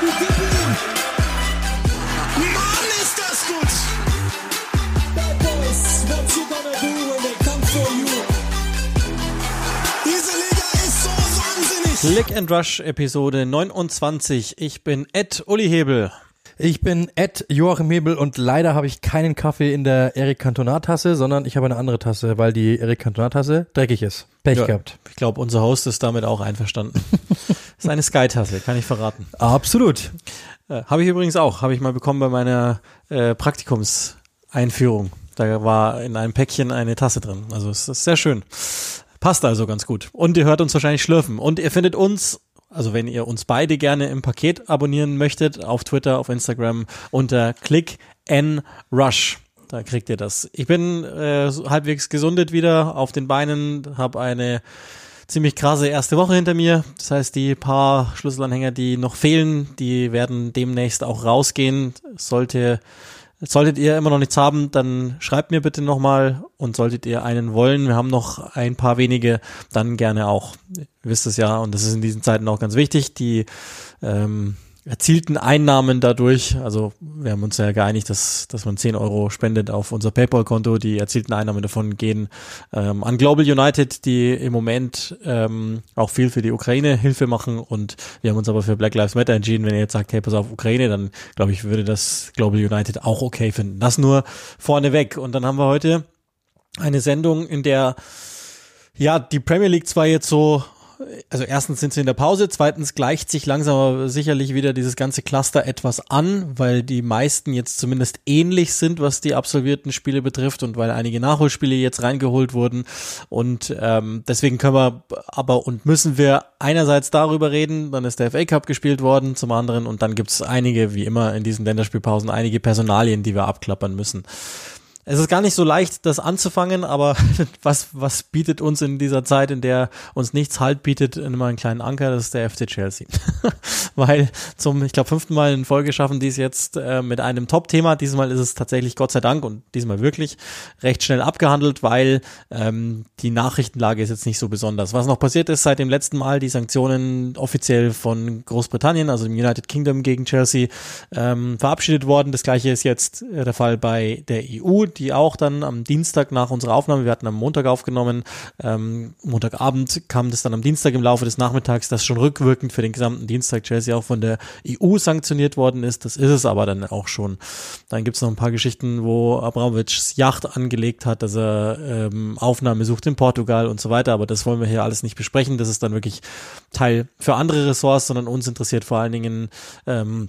Mann, ist das gut. Bad Boys, what you gonna do when they come for you? Diese Liga ist so wahnsinnig. Click and Rush Episode 29. Ich bin Ed Uli Hebel. Ich bin Ed Joachim Hebel und leider habe ich keinen Kaffee in der Eric Cantona Tasse, sondern ich habe eine andere Tasse, weil die Eric Cantona Tasse dreckig ist. Pech Ja, gehabt. Ich glaube, unser Host ist damit auch einverstanden. ist eine Sky-Tasse, kann ich verraten. Absolut. Äh, habe ich übrigens auch, habe ich mal bekommen bei meiner äh, Praktikumseinführung. Da war in einem Päckchen eine Tasse drin. Also es ist sehr schön. Passt also ganz gut. Und ihr hört uns wahrscheinlich schlürfen. Und ihr findet uns, also wenn ihr uns beide gerne im Paket abonnieren möchtet, auf Twitter, auf Instagram unter Click N Rush. Da kriegt ihr das. Ich bin äh, halbwegs gesundet wieder auf den Beinen, habe eine ziemlich krasse erste Woche hinter mir. Das heißt, die paar Schlüsselanhänger, die noch fehlen, die werden demnächst auch rausgehen. Sollte, solltet ihr immer noch nichts haben, dann schreibt mir bitte nochmal und solltet ihr einen wollen, wir haben noch ein paar wenige, dann gerne auch. Ihr wisst es ja und das ist in diesen Zeiten auch ganz wichtig, die ähm, erzielten Einnahmen dadurch, also wir haben uns ja geeinigt, dass, dass man 10 Euro spendet auf unser PayPal-Konto, die erzielten Einnahmen davon gehen ähm, an Global United, die im Moment ähm, auch viel für die Ukraine Hilfe machen. Und wir haben uns aber für Black Lives Matter entschieden, wenn ihr jetzt sagt, hey, pass auf Ukraine, dann glaube ich, würde das Global United auch okay finden. Das nur vorneweg. Und dann haben wir heute eine Sendung, in der ja, die Premier League zwar jetzt so, also erstens sind sie in der Pause, zweitens gleicht sich langsam aber sicherlich wieder dieses ganze Cluster etwas an, weil die meisten jetzt zumindest ähnlich sind, was die absolvierten Spiele betrifft und weil einige Nachholspiele jetzt reingeholt wurden und ähm, deswegen können wir aber und müssen wir einerseits darüber reden, dann ist der FA Cup gespielt worden, zum anderen und dann gibt es einige, wie immer in diesen Länderspielpausen, einige Personalien, die wir abklappern müssen. Es ist gar nicht so leicht, das anzufangen, aber was, was bietet uns in dieser Zeit, in der uns nichts Halt bietet, immer einen kleinen Anker, das ist der FC Chelsea. Weil zum, ich glaube, fünften Mal in Folge schaffen die es jetzt äh, mit einem Top-Thema. Diesmal ist es tatsächlich Gott sei Dank und diesmal wirklich recht schnell abgehandelt, weil ähm, die Nachrichtenlage ist jetzt nicht so besonders. Was noch passiert ist seit dem letzten Mal, die Sanktionen offiziell von Großbritannien, also dem United Kingdom gegen Chelsea, ähm, verabschiedet worden. Das gleiche ist jetzt äh, der Fall bei der EU die auch dann am Dienstag nach unserer Aufnahme, wir hatten am Montag aufgenommen, ähm, Montagabend kam das dann am Dienstag im Laufe des Nachmittags, das schon rückwirkend für den gesamten Dienstag Chelsea auch von der EU sanktioniert worden ist. Das ist es aber dann auch schon. Dann gibt's noch ein paar Geschichten, wo Abramovics Yacht angelegt hat, dass er ähm, Aufnahme sucht in Portugal und so weiter, aber das wollen wir hier alles nicht besprechen. Das ist dann wirklich Teil für andere Ressorts, sondern uns interessiert vor allen Dingen ähm,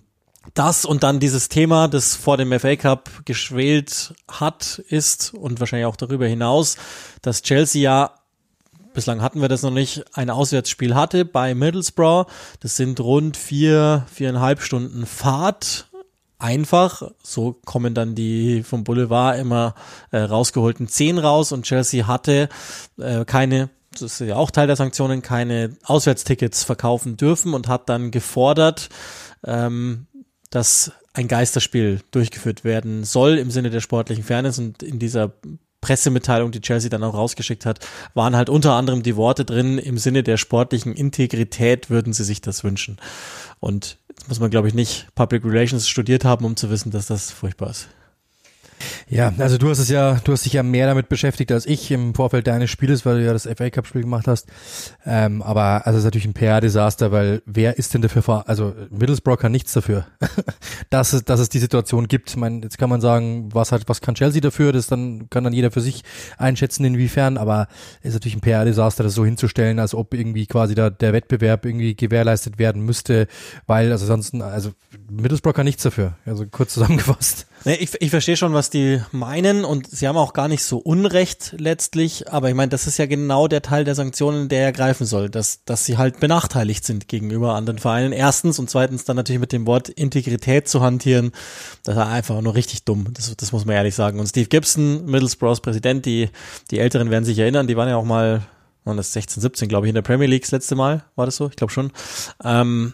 das und dann dieses Thema, das vor dem FA Cup geschwelt hat, ist und wahrscheinlich auch darüber hinaus, dass Chelsea ja bislang hatten wir das noch nicht, ein Auswärtsspiel hatte bei Middlesbrough. Das sind rund vier, viereinhalb Stunden Fahrt. Einfach, so kommen dann die vom Boulevard immer äh, rausgeholten zehn raus und Chelsea hatte äh, keine das ist ja auch Teil der Sanktionen, keine Auswärtstickets verkaufen dürfen und hat dann gefordert, ähm, dass ein Geisterspiel durchgeführt werden soll im Sinne der sportlichen Fairness und in dieser Pressemitteilung, die Chelsea dann auch rausgeschickt hat, waren halt unter anderem die Worte drin, im Sinne der sportlichen Integrität würden sie sich das wünschen. Und jetzt muss man, glaube ich, nicht Public Relations studiert haben, um zu wissen, dass das furchtbar ist. Ja, also du hast es ja, du hast dich ja mehr damit beschäftigt als ich im Vorfeld deines Spieles, weil du ja das FA Cup Spiel gemacht hast. Ähm, aber also es ist natürlich ein PR-Desaster, weil wer ist denn dafür, also Middlesbrough kann nichts dafür, dass es, dass es die Situation gibt. Ich meine, jetzt kann man sagen, was hat, was kann Chelsea dafür? Das dann kann dann jeder für sich einschätzen, inwiefern. Aber es ist natürlich ein PR-Desaster, das so hinzustellen, als ob irgendwie quasi da der Wettbewerb irgendwie gewährleistet werden müsste, weil also ansonsten, also Middlesbrough kann nichts dafür. Also kurz zusammengefasst. Nee, ich, ich verstehe schon, was die meinen und sie haben auch gar nicht so Unrecht letztlich, aber ich meine, das ist ja genau der Teil der Sanktionen, der ja greifen soll, dass, dass sie halt benachteiligt sind gegenüber anderen Vereinen. Erstens und zweitens dann natürlich mit dem Wort Integrität zu hantieren, das ist einfach nur richtig dumm, das, das muss man ehrlich sagen. Und Steve Gibson, Middlesbroughs Präsident, die, die Älteren werden sich erinnern, die waren ja auch mal, waren das 16, 17, glaube ich, in der Premier League das letzte Mal, war das so? Ich glaube schon. Ähm,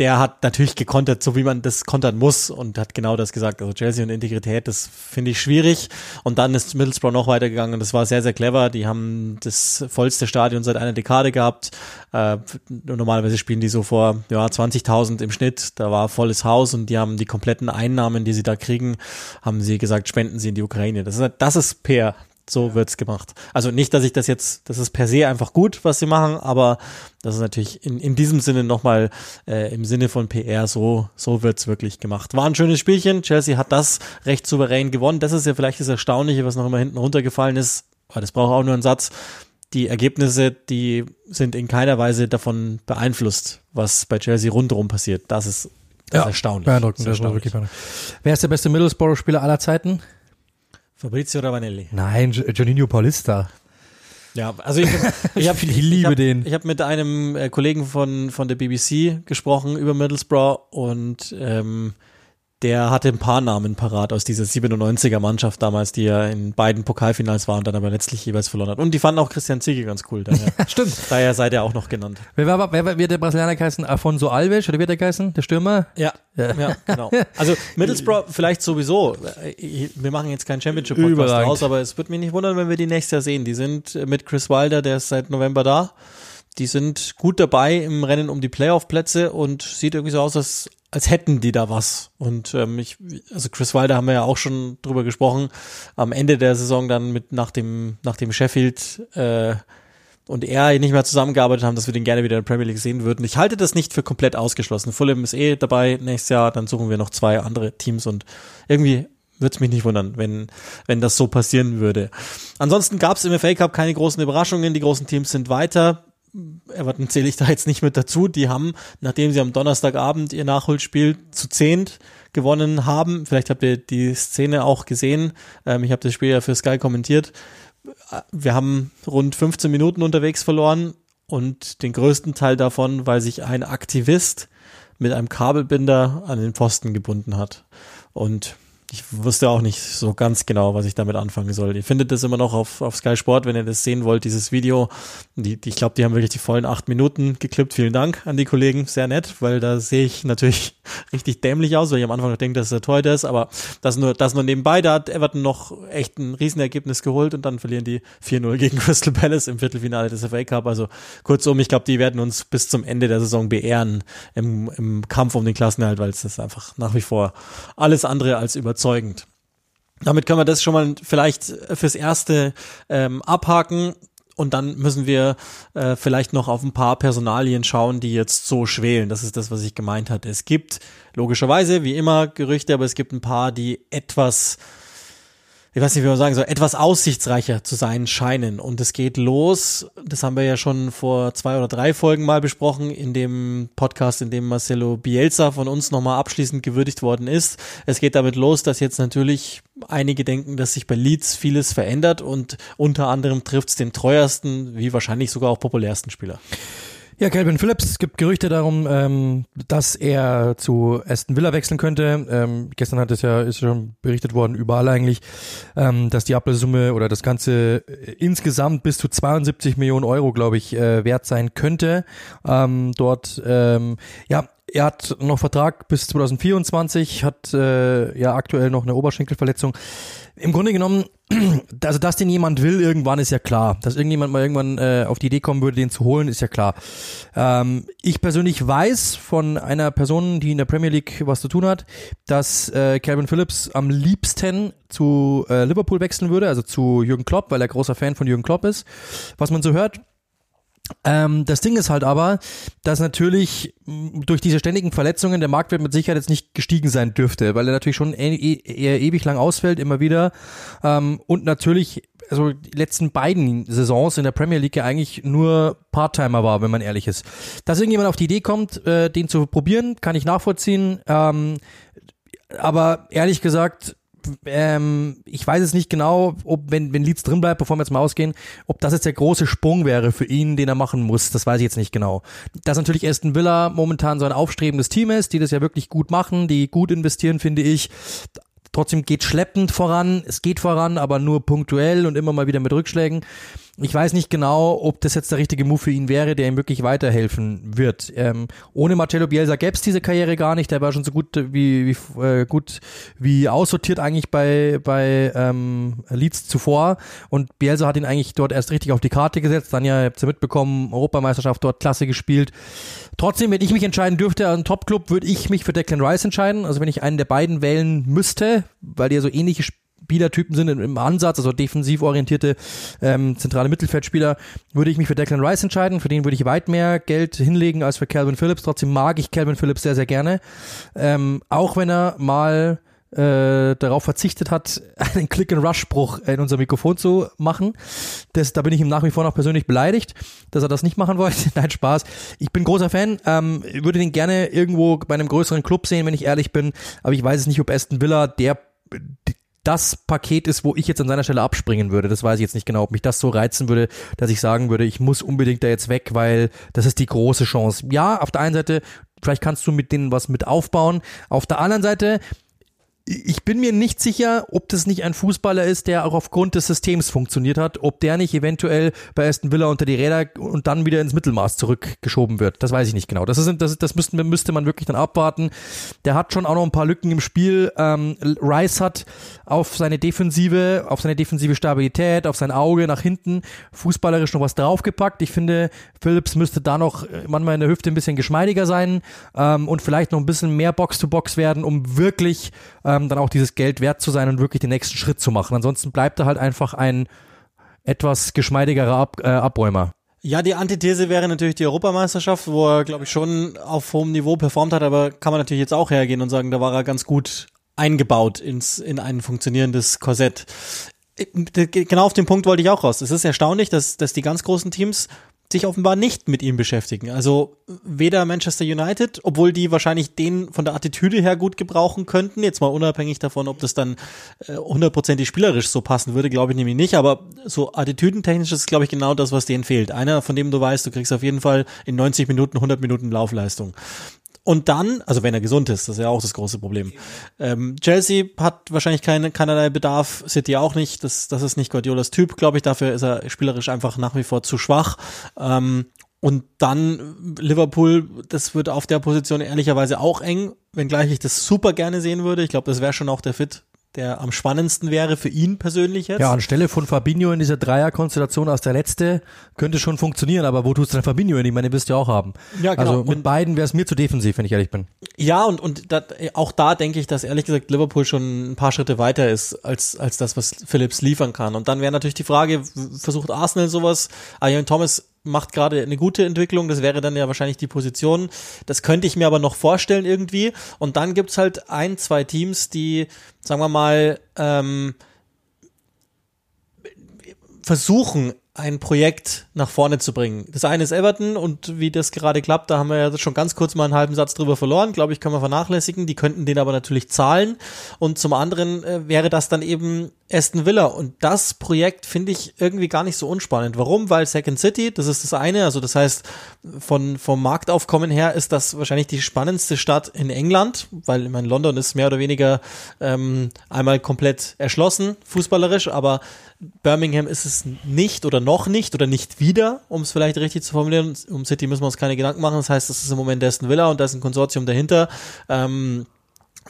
der hat natürlich gekontert, so wie man das kontern muss und hat genau das gesagt. Also Chelsea und Integrität, das finde ich schwierig. Und dann ist Middlesbrough noch weitergegangen und das war sehr, sehr clever. Die haben das vollste Stadion seit einer Dekade gehabt. Äh, normalerweise spielen die so vor ja, 20.000 im Schnitt. Da war volles Haus und die haben die kompletten Einnahmen, die sie da kriegen, haben sie gesagt, spenden sie in die Ukraine. Das ist, das ist PR. So wird's gemacht. Also nicht, dass ich das jetzt, das ist per se einfach gut, was sie machen, aber das ist natürlich in, in diesem Sinne nochmal äh, im Sinne von PR, so, so wird's wirklich gemacht. War ein schönes Spielchen. Chelsea hat das recht souverän gewonnen. Das ist ja vielleicht das Erstaunliche, was noch immer hinten runtergefallen ist. Aber das braucht auch nur einen Satz. Die Ergebnisse, die sind in keiner Weise davon beeinflusst, was bei Chelsea rundherum passiert. Das ist, das ist erstaunlich. Beeindruckend, Das ist das war erstaunlich. wirklich beeindruckend. Wer ist der beste Middlesbrough-Spieler aller Zeiten? Fabrizio Ravanelli. Nein, Gi- Juninho Paulista. Ja, also ich, ich habe Ich liebe ich hab, den. Ich habe mit einem äh, Kollegen von von der BBC gesprochen über Middlesbrough und ähm, der hatte ein paar Namen parat aus dieser 97er Mannschaft damals, die ja in beiden Pokalfinals war und dann aber letztlich jeweils verloren hat. Und die fanden auch Christian Ziege ganz cool. Daher, Stimmt. daher seid ihr auch noch genannt. Wer, war, wer, wer wird der Brasilianer geheißen? Afonso Alves oder wird der geheißen? Der Stürmer? Ja, ja, genau. Also Middlesbrough vielleicht sowieso. Äh, Wir machen jetzt keinen Championship-Podcast raus, aber es wird mich nicht wundern, wenn wir die nächstes Jahr sehen. Die sind mit Chris Wilder, der ist seit November da. Die sind gut dabei im Rennen um die Playoff-Plätze und sieht irgendwie so aus, als, als hätten die da was. Und ähm, ich, also Chris Wilder haben wir ja auch schon drüber gesprochen. Am Ende der Saison dann mit nach dem nach dem Sheffield äh, und er nicht mehr zusammengearbeitet haben, dass wir den gerne wieder in der Premier League sehen würden. Ich halte das nicht für komplett ausgeschlossen. Fulham ist eh dabei nächstes Jahr, dann suchen wir noch zwei andere Teams und irgendwie würde es mich nicht wundern, wenn, wenn das so passieren würde. Ansonsten gab es im FA Cup keine großen Überraschungen, die großen Teams sind weiter. Everton zähle ich da jetzt nicht mit dazu. Die haben, nachdem sie am Donnerstagabend ihr Nachholspiel zu zehnt gewonnen haben, vielleicht habt ihr die Szene auch gesehen, ähm, ich habe das Spiel ja für Sky kommentiert, wir haben rund 15 Minuten unterwegs verloren und den größten Teil davon, weil sich ein Aktivist mit einem Kabelbinder an den Pfosten gebunden hat. Und ich wusste auch nicht so ganz genau, was ich damit anfangen soll. Ihr findet das immer noch auf, auf Sky Sport, wenn ihr das sehen wollt, dieses Video. Die, die, ich glaube, die haben wirklich die vollen acht Minuten geklippt. Vielen Dank an die Kollegen, sehr nett, weil da sehe ich natürlich richtig dämlich aus, weil ich am Anfang noch denke, dass er Torhüter ist, aber das nur, das nur nebenbei, da hat Everton noch echt ein Riesenergebnis geholt und dann verlieren die 4-0 gegen Crystal Palace im Viertelfinale des FA Cup. Also kurzum, ich glaube, die werden uns bis zum Ende der Saison beehren im, im Kampf um den Klassenerhalt, weil es ist einfach nach wie vor alles andere als überzeugend. Damit können wir das schon mal vielleicht fürs Erste ähm, abhaken. Und dann müssen wir äh, vielleicht noch auf ein paar Personalien schauen, die jetzt so schwelen. Das ist das, was ich gemeint hatte. Es gibt logischerweise, wie immer, Gerüchte, aber es gibt ein paar, die etwas, ich weiß nicht, wie man sagen soll, etwas aussichtsreicher zu sein scheinen. Und es geht los, das haben wir ja schon vor zwei oder drei Folgen mal besprochen, in dem Podcast, in dem Marcelo Bielsa von uns nochmal abschließend gewürdigt worden ist. Es geht damit los, dass jetzt natürlich einige denken, dass sich bei Leeds vieles verändert und unter anderem trifft es den treuersten, wie wahrscheinlich sogar auch populärsten Spieler. Ja, Calvin Phillips, es gibt Gerüchte darum, ähm, dass er zu Aston Villa wechseln könnte. Ähm, gestern hat es ja, ist schon berichtet worden, überall eigentlich, ähm, dass die Ablösesumme oder das Ganze äh, insgesamt bis zu 72 Millionen Euro, glaube ich, äh, wert sein könnte. Ähm, dort, ähm, ja, er hat noch Vertrag bis 2024, hat äh, ja aktuell noch eine Oberschenkelverletzung. Im Grunde genommen, also dass den jemand will, irgendwann ist ja klar. Dass irgendjemand mal irgendwann äh, auf die Idee kommen würde, den zu holen, ist ja klar. Ähm, ich persönlich weiß von einer Person, die in der Premier League was zu tun hat, dass äh, Calvin Phillips am liebsten zu äh, Liverpool wechseln würde, also zu Jürgen Klopp, weil er großer Fan von Jürgen Klopp ist. Was man so hört, ähm, das Ding ist halt aber, dass natürlich mh, durch diese ständigen Verletzungen der Marktwert mit Sicherheit jetzt nicht gestiegen sein dürfte, weil er natürlich schon e e eher ewig lang ausfällt, immer wieder. Ähm, und natürlich, also die letzten beiden Saisons in der Premier League ja eigentlich nur Part-Timer war, wenn man ehrlich ist. Dass irgendjemand auf die Idee kommt, äh, den zu probieren, kann ich nachvollziehen. Ähm, aber ehrlich gesagt, ähm, ich weiß es nicht genau, ob wenn, wenn Leeds drin bleibt, bevor wir jetzt mal ausgehen, ob das jetzt der große Sprung wäre für ihn, den er machen muss. Das weiß ich jetzt nicht genau. Dass natürlich Aston Villa momentan so ein aufstrebendes Team ist, die das ja wirklich gut machen, die gut investieren, finde ich. Trotzdem geht schleppend voran. Es geht voran, aber nur punktuell und immer mal wieder mit Rückschlägen. Ich weiß nicht genau, ob das jetzt der richtige Move für ihn wäre, der ihm wirklich weiterhelfen wird. Ähm, ohne Marcelo Bielsa gäbe es diese Karriere gar nicht. Der war schon so gut wie, wie äh, gut wie aussortiert eigentlich bei bei ähm, Leeds zuvor und Bielsa hat ihn eigentlich dort erst richtig auf die Karte gesetzt. Dann ja, habt ihr mitbekommen, Europameisterschaft dort klasse gespielt. Trotzdem, wenn ich mich entscheiden dürfte, einen Top-Club, würde ich mich für Declan Rice entscheiden. Also wenn ich einen der beiden wählen müsste, weil die ja so ähnliche Spielertypen sind im Ansatz, also defensiv orientierte ähm, zentrale Mittelfeldspieler, würde ich mich für Declan Rice entscheiden. Für den würde ich weit mehr Geld hinlegen als für Calvin Phillips. Trotzdem mag ich Calvin Phillips sehr, sehr gerne. Ähm, auch wenn er mal äh, darauf verzichtet hat, einen Click-and-Rush-Spruch in unser Mikrofon zu machen. Das, da bin ich ihm nach wie vor noch persönlich beleidigt, dass er das nicht machen wollte. Nein, Spaß. Ich bin großer Fan, ähm, würde den gerne irgendwo bei einem größeren Club sehen, wenn ich ehrlich bin, aber ich weiß es nicht, ob Aston Villa der das Paket ist, wo ich jetzt an seiner Stelle abspringen würde. Das weiß ich jetzt nicht genau, ob mich das so reizen würde, dass ich sagen würde, ich muss unbedingt da jetzt weg, weil das ist die große Chance. Ja, auf der einen Seite, vielleicht kannst du mit denen was mit aufbauen. Auf der anderen Seite, ich bin mir nicht sicher, ob das nicht ein Fußballer ist, der auch aufgrund des Systems funktioniert hat, ob der nicht eventuell bei Aston Villa unter die Räder und dann wieder ins Mittelmaß zurückgeschoben wird. Das weiß ich nicht genau. Das, ist, das, das müssten, müsste man wirklich dann abwarten. Der hat schon auch noch ein paar Lücken im Spiel. Ähm, Rice hat auf seine Defensive, auf seine defensive Stabilität, auf sein Auge nach hinten fußballerisch noch was draufgepackt. Ich finde, Phillips müsste da noch manchmal in der Hüfte ein bisschen geschmeidiger sein ähm, und vielleicht noch ein bisschen mehr Box-to-Box -Box werden, um wirklich ähm, dann auch dieses Geld wert zu sein und wirklich den nächsten Schritt zu machen. Ansonsten bleibt er halt einfach ein etwas geschmeidigerer Ab äh, Abräumer. Ja, die Antithese wäre natürlich die Europameisterschaft, wo er, glaube ich, schon auf hohem Niveau performt hat, aber kann man natürlich jetzt auch hergehen und sagen, da war er ganz gut eingebaut ins, in ein funktionierendes Korsett. Äh, genau auf den Punkt wollte ich auch raus. Es ist erstaunlich, dass, dass die ganz großen Teams sich offenbar nicht mit ihm beschäftigen. Also weder Manchester United, obwohl die wahrscheinlich den von der Attitüde her gut gebrauchen könnten, jetzt mal unabhängig davon, ob das dann äh, hundertprozentig äh, spielerisch so passen würde, glaube ich nämlich nicht, aber so attitüdentechnisch ist glaube ich genau das, was denen fehlt. Einer, von dem du weißt, du kriegst auf jeden Fall in 90 Minuten 100 Minuten Laufleistung. Und dann, also wenn er gesund ist, das ist ja auch das große Problem. Ähm, Chelsea hat wahrscheinlich keine, keinerlei Bedarf, City auch nicht. Das, das ist nicht Guardiolas Typ, glaube ich. Dafür ist er spielerisch einfach nach wie vor zu schwach. Ähm, und dann Liverpool, das wird auf der Position ehrlicherweise auch eng, wenngleich ich das super gerne sehen würde. Ich glaube, das wäre schon auch der Fit der am spannendsten wäre für ihn persönlich jetzt. Ja, anstelle von Fabinho in dieser Dreierkonstellation als der letzte könnte schon funktionieren, aber wo tust du denn Fabinho hin? Ich meine, den wirst du ja auch haben. Ja, genau. Also mit beiden wäre es mir zu defensiv, wenn ich ehrlich bin. Ja, und, und dat, auch da denke ich, dass ehrlich gesagt Liverpool schon ein paar Schritte weiter ist als, als das, was Phillips liefern kann. Und dann wäre natürlich die Frage, versucht Arsenal sowas? Ian Thomas macht gerade eine gute Entwicklung, das wäre dann ja wahrscheinlich die Position. Das könnte ich mir aber noch vorstellen irgendwie. Und dann gibt's halt ein, zwei Teams, die, sagen wir mal, ähm, versuchen, ein Projekt nach vorne zu bringen. Das eine ist Everton und wie das gerade klappt, da haben wir ja schon ganz kurz mal einen halben Satz drüber verloren, glaube ich, können wir vernachlässigen. Die könnten den aber natürlich zahlen und zum anderen äh, wäre das dann eben Aston Villa und das Projekt finde ich irgendwie gar nicht so unspannend. Warum? Weil Second City, das ist das eine, also das heißt von vom Marktaufkommen her ist das wahrscheinlich die spannendste Stadt in England, weil ich meine London ist mehr oder weniger ähm, einmal komplett erschlossen fußballerisch, aber Birmingham ist es nicht oder noch nicht oder nicht wieder, um es vielleicht richtig zu formulieren. Um City müssen wir uns keine Gedanken machen. Das heißt, das ist im Moment Aston Villa und da ist ein Konsortium dahinter ähm,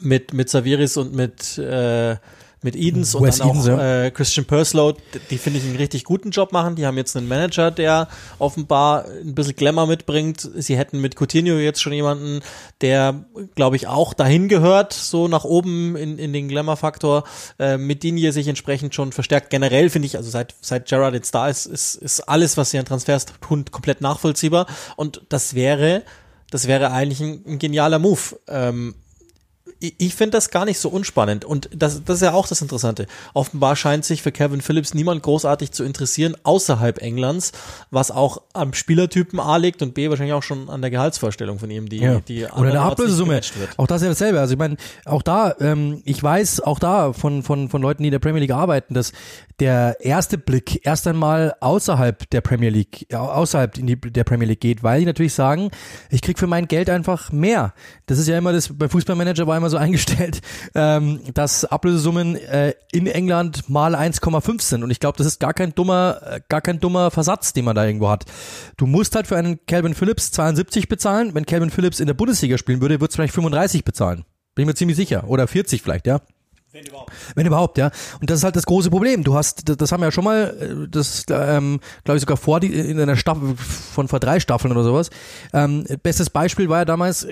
mit mit Saviris und mit äh, mit Edens und dann auch Edens, ja. äh, Christian Purslow, die finde ich einen richtig guten Job machen. Die haben jetzt einen Manager, der offenbar ein bisschen Glamour mitbringt. Sie hätten mit Coutinho jetzt schon jemanden, der, glaube ich, auch dahin gehört, so nach oben in, in den Glamour-Faktor. Äh, mit Digne sich entsprechend schon verstärkt. Generell finde ich, also seit, seit Gerard jetzt da ist, ist, ist alles, was sie an Transfers tun, komplett nachvollziehbar. Und das wäre das wäre eigentlich ein, ein genialer Move. Ähm, ich finde das gar nicht so unspannend. Und das, das ist ja auch das Interessante. Offenbar scheint sich für Kevin Phillips niemand großartig zu interessieren außerhalb Englands, was auch am Spielertypen A liegt und B wahrscheinlich auch schon an der Gehaltsvorstellung von ihm, die, ja. die Oder der Ablösesumme. Auch das ist ja dasselbe. Also ich meine, auch da, ähm, ich weiß auch da von, von, von Leuten, die in der Premier League arbeiten, dass der erste Blick erst einmal außerhalb der Premier League, außerhalb in die, der Premier League geht, weil die natürlich sagen, ich krieg für mein Geld einfach mehr. Das ist ja immer das, beim Fußballmanager war immer einmal so eingestellt, ähm, dass Ablösesummen äh, in England mal 1,5 sind. Und ich glaube, das ist gar kein dummer, äh, gar kein dummer Versatz, den man da irgendwo hat. Du musst halt für einen Calvin Phillips 72 bezahlen. Wenn Calvin Phillips in der Bundesliga spielen würde, würdest du vielleicht 35 bezahlen. Bin ich mir ziemlich sicher. Oder 40 vielleicht, ja. Wenn überhaupt. Wenn überhaupt, ja. Und das ist halt das große Problem. Du hast, das, das haben wir ja schon mal, äh, das ähm, glaube ich sogar vor die, in einer Staffel von vor drei Staffeln oder sowas. Ähm, bestes Beispiel war ja damals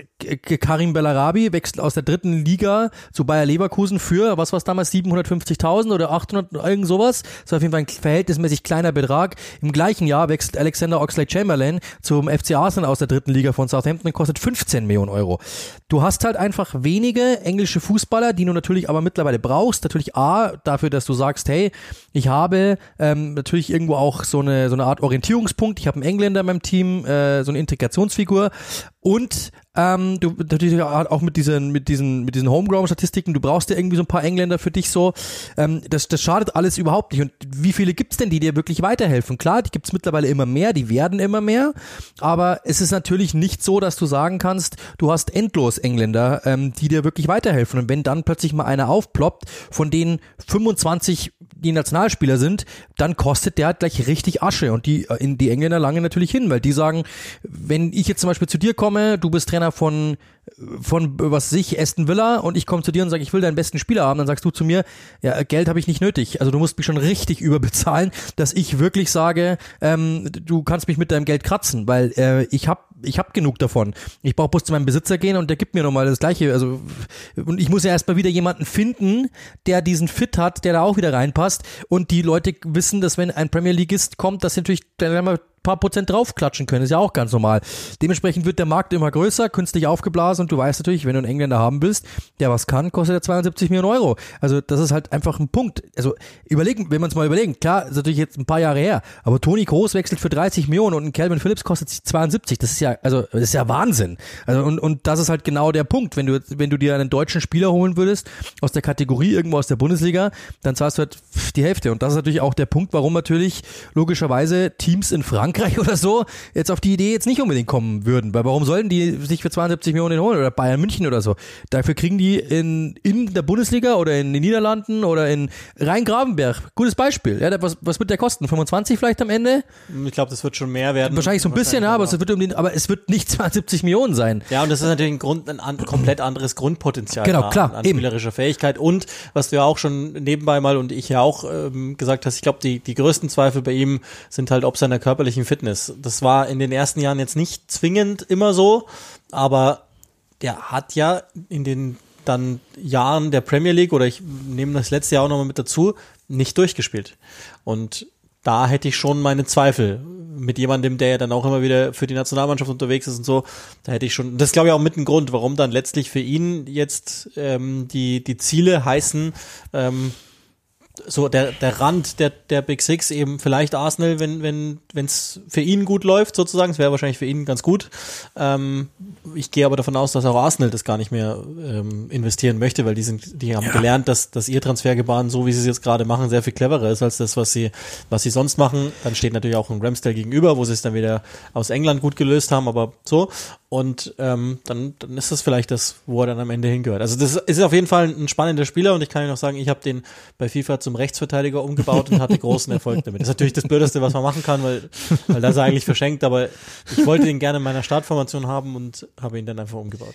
Karim Bellarabi wechselt aus der dritten Liga zu Bayer Leverkusen für was war es damals 750.000 oder 800 irgend sowas. Das war auf jeden Fall ein verhältnismäßig kleiner Betrag. Im gleichen Jahr wechselt Alexander Oxlade-Chamberlain zum FC Arsenal aus der dritten Liga von Southampton und kostet 15 Millionen Euro. Du hast halt einfach wenige englische Fußballer, die du natürlich aber mittlerweile brauchst. Natürlich A, dafür, dass du sagst, hey, ich habe ähm, natürlich irgendwo auch so eine, so eine Art Orientierungspunkt. Ich habe einen Engländer in meinem Team, äh, so eine Integrationsfigur. Und ähm, du natürlich auch mit diesen, mit diesen, mit diesen Homegrown-Statistiken, du brauchst ja irgendwie so ein paar Engländer für dich so. Ähm, das, das schadet alles überhaupt nicht. Und wie viele gibt's denn, die dir wirklich weiterhelfen? Klar, die gibt's mittlerweile immer mehr, die werden immer mehr, aber es ist natürlich nicht so, dass du sagen kannst, du hast endlos Engländer, ähm, die dir wirklich weiterhelfen. Und wenn dann plötzlich mal einer aufploppt, von denen 25 die Nationalspieler sind, dann kostet der halt gleich richtig Asche. Und die, äh, in die Engländer lange natürlich hin, weil die sagen, wenn ich jetzt zum Beispiel zu dir komme, du bist Trainer von, von was weiß ich, Aston Villa und ich komme zu dir und sage, ich will deinen besten Spieler haben, dann sagst du zu mir, ja, Geld habe ich nicht nötig. Also du musst mich schon richtig überbezahlen, dass ich wirklich sage, ähm, du kannst mich mit deinem Geld kratzen, weil äh, ich habe ich hab genug davon. Ich brauche bloß zu meinem Besitzer gehen und der gibt mir nochmal das Gleiche. Also und ich muss ja erstmal wieder jemanden finden, der diesen Fit hat, der da auch wieder reinpasst. Und die Leute wissen, dass wenn ein Premier Leagueist kommt, dass sie natürlich paar Prozent draufklatschen können. Ist ja auch ganz normal. Dementsprechend wird der Markt immer größer, künstlich aufgeblasen und du weißt natürlich, wenn du einen Engländer haben willst, der was kann, kostet er 72 Millionen Euro. Also das ist halt einfach ein Punkt. Also überlegen, wenn man es mal überlegen, klar, ist natürlich jetzt ein paar Jahre her, aber Toni Kroos wechselt für 30 Millionen und ein Calvin Phillips kostet 72. Das ist ja, also das ist ja Wahnsinn. Also und, und das ist halt genau der Punkt. Wenn du, wenn du dir einen deutschen Spieler holen würdest, aus der Kategorie irgendwo aus der Bundesliga, dann zahlst du halt die Hälfte. Und das ist natürlich auch der Punkt, warum natürlich logischerweise Teams in Frankreich oder so jetzt auf die Idee jetzt nicht unbedingt kommen würden. Weil warum sollten die sich für 72 Millionen holen oder Bayern München oder so? Dafür kriegen die in, in der Bundesliga oder in den Niederlanden oder in Rhein-Gravenberg. Gutes Beispiel. Ja, was, was wird der kosten? 25 vielleicht am Ende? Ich glaube, das wird schon mehr werden. Wahrscheinlich so ein bisschen, ja, aber es wird um den, aber es wird nicht 72 Millionen sein. Ja, und das ist natürlich ein, Grund, ein an, komplett anderes Grundpotenzial Genau, klar, an, spielerischer Fähigkeit. Und was du ja auch schon nebenbei mal und ich ja auch ähm, gesagt hast, ich glaube, die, die größten Zweifel bei ihm sind halt ob seiner körperlichen Fitness. Das war in den ersten Jahren jetzt nicht zwingend immer so, aber der hat ja in den dann Jahren der Premier League oder ich nehme das letzte Jahr auch nochmal mit dazu, nicht durchgespielt. Und da hätte ich schon meine Zweifel mit jemandem, der ja dann auch immer wieder für die Nationalmannschaft unterwegs ist und so. Da hätte ich schon, das ist glaube ich auch mit ein Grund, warum dann letztlich für ihn jetzt ähm, die, die Ziele heißen, ähm, so der, der Rand der, der Big Six eben vielleicht Arsenal, wenn wenn wenn es für ihn gut läuft sozusagen, es wäre wahrscheinlich für ihn ganz gut. Ähm, ich gehe aber davon aus, dass auch Arsenal das gar nicht mehr ähm, investieren möchte, weil die sind, die haben gelernt, dass dass ihr Transfergebaren, so wie sie es jetzt gerade machen, sehr viel cleverer ist als das, was sie was sie sonst machen. Dann steht natürlich auch ein Ramsdale gegenüber, wo sie es dann wieder aus England gut gelöst haben, aber so und ähm, dann dann ist das vielleicht das, wo er dann am Ende hingehört. Also das ist auf jeden Fall ein spannender Spieler und ich kann Ihnen noch sagen, ich habe den bei FIFA zum Rechtsverteidiger umgebaut und hatte großen Erfolg damit. Das ist natürlich das Blödeste, was man machen kann, weil, weil das ist eigentlich verschenkt, aber ich wollte ihn gerne in meiner Startformation haben und habe ihn dann einfach umgebaut.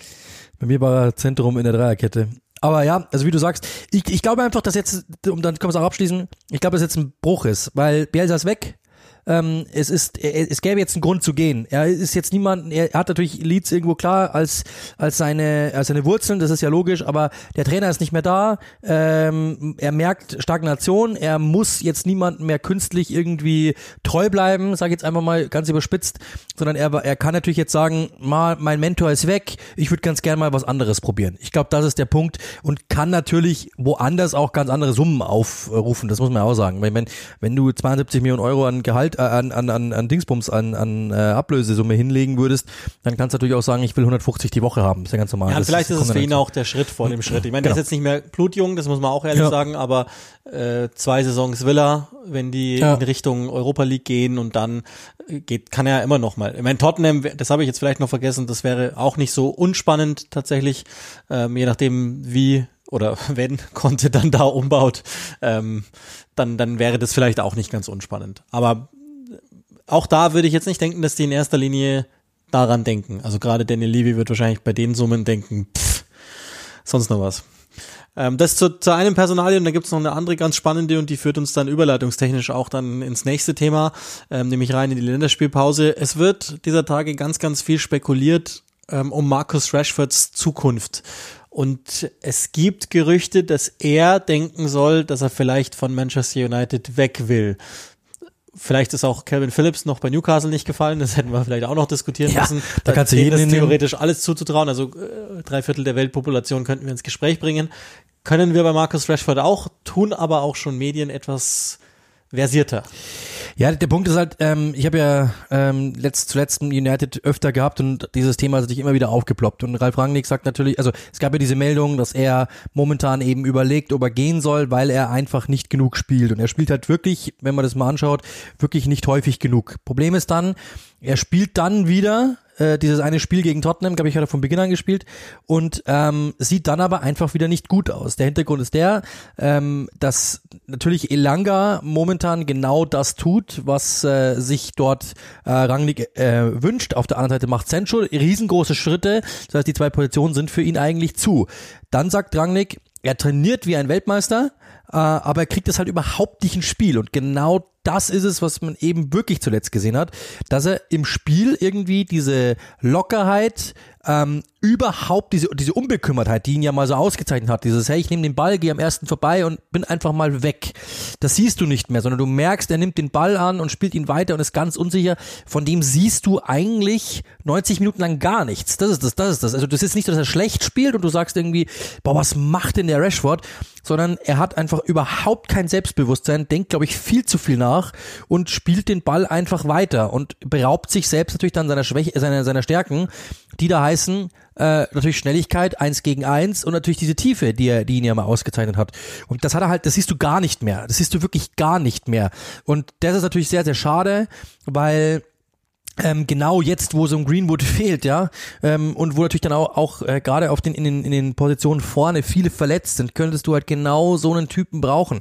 Bei mir war er Zentrum in der Dreierkette. Aber ja, also wie du sagst, ich, ich glaube einfach, dass jetzt, um dann können wir es auch abschließen, ich glaube, dass jetzt ein Bruch ist, weil Bielsa ist weg. Ähm, es ist, er- es gäbe jetzt einen Grund zu gehen. Er ist jetzt niemand, er hat natürlich Leeds irgendwo klar als, als seine, als seine Wurzeln, das ist ja logisch, aber der Trainer ist nicht mehr da, ähm, er merkt Stagnation, er muss jetzt niemandem mehr künstlich irgendwie treu bleiben, sage ich jetzt einfach mal ganz überspitzt, sondern er, er kann natürlich jetzt sagen, mal, mein Mentor ist weg, ich würde ganz gerne mal was anderes probieren. Ich glaube, das ist der Punkt und kann natürlich woanders auch ganz andere Summen aufrufen, das muss man auch sagen. Weil wenn, wenn du 72 Millionen Euro an Gehalt an, an, an, an Dingsbums, an, an äh, Ablösesumme hinlegen würdest, dann kannst du natürlich auch sagen, ich will 150 die Woche haben. Das ist ja ganz normal. Ja, das, vielleicht ist es für ihn auch der Schritt vor dem Schritt. Ich meine, der Genau. ist jetzt nicht mehr blutjung, das muss man auch ehrlich Ja. sagen, aber äh, zwei Saisons will er, wenn die Ja. in Richtung Europa League gehen und dann äh, geht, kann er ja immer noch mal. Ich meine, Tottenham, das habe ich jetzt vielleicht noch vergessen, das wäre auch nicht so unspannend tatsächlich, ähm, je nachdem wie oder wenn Conte dann da umbaut, ähm, dann, dann wäre das vielleicht auch nicht ganz unspannend. Aber auch da würde ich jetzt nicht denken, dass die in erster Linie daran denken. Also gerade Daniel Levy wird wahrscheinlich bei den Summen denken, pff, sonst noch was. Ähm, das zu, zu einem Personalien, da gibt's noch eine andere ganz spannende und die führt uns dann überleitungstechnisch auch dann ins nächste Thema, ähm, nämlich rein in die Länderspielpause. Es wird dieser Tage ganz, ganz viel spekuliert ähm, um Marcus Rashfords Zukunft. Und es gibt Gerüchte, dass er denken soll, dass er vielleicht von Manchester United weg will. Vielleicht ist auch Calvin Phillips noch bei Newcastle nicht gefallen, das hätten wir vielleicht auch noch diskutieren Ja, müssen. da kannst du jeden theoretisch alles zuzutrauen, also äh, drei Viertel der Weltpopulation könnten wir ins Gespräch bringen. Können wir bei Marcus Rashford auch, tun aber auch schon Medien etwas versierter. Ja, der Punkt ist halt, ähm, ich habe ja ähm, letzt, zuletzt United öfter gehabt und dieses Thema hat sich immer wieder aufgeploppt. Und Ralf Rangnick sagt natürlich, also es gab ja diese Meldung, dass er momentan eben überlegt, ob er gehen soll, weil er einfach nicht genug spielt. Und er spielt halt wirklich, wenn man das mal anschaut, wirklich nicht häufig genug. Problem ist dann, er spielt dann wieder äh, dieses eine Spiel gegen Tottenham, glaube ich, hat er von Beginn an gespielt und ähm, sieht dann aber einfach wieder nicht gut aus. Der Hintergrund ist der, ähm, dass natürlich Elanga momentan genau das tut, was äh, sich dort äh, Rangnick äh, wünscht. Auf der anderen Seite macht Sancho riesengroße Schritte, das heißt, die zwei Positionen sind für ihn eigentlich zu. Dann sagt Rangnick, er trainiert wie ein Weltmeister, äh, aber er kriegt es halt überhaupt nicht ins Spiel und genau das ist es, was man eben wirklich zuletzt gesehen hat, dass er im Spiel irgendwie diese Lockerheit, ähm, überhaupt diese, diese Unbekümmertheit, die ihn ja mal so ausgezeichnet hat, dieses, hey, ich nehme den Ball, gehe am ersten vorbei und bin einfach mal weg. Das siehst du nicht mehr, sondern du merkst, er nimmt den Ball an und spielt ihn weiter und ist ganz unsicher. Von dem siehst du eigentlich 90 Minuten lang gar nichts. Das ist das, das ist das. Also das ist nicht so, dass er schlecht spielt und du sagst irgendwie, boah, was macht denn der Rashford? Sondern er hat einfach überhaupt kein Selbstbewusstsein, denkt, glaube ich, viel zu viel nach und spielt den Ball einfach weiter und beraubt sich selbst natürlich dann seiner Schwäche, seiner, seiner Stärken, die da heißen, äh, natürlich Schnelligkeit, eins gegen eins und natürlich diese Tiefe, die er, die ihn ja mal ausgezeichnet hat. Und das hat er halt, das siehst du gar nicht mehr. Das siehst du wirklich gar nicht mehr. Und das ist natürlich sehr, sehr schade, weil ähm, genau jetzt, wo so ein Greenwood fehlt, ja, ähm, und wo natürlich dann auch, auch äh, gerade auf den in, den in den Positionen vorne viele verletzt sind, könntest du halt genau so einen Typen brauchen.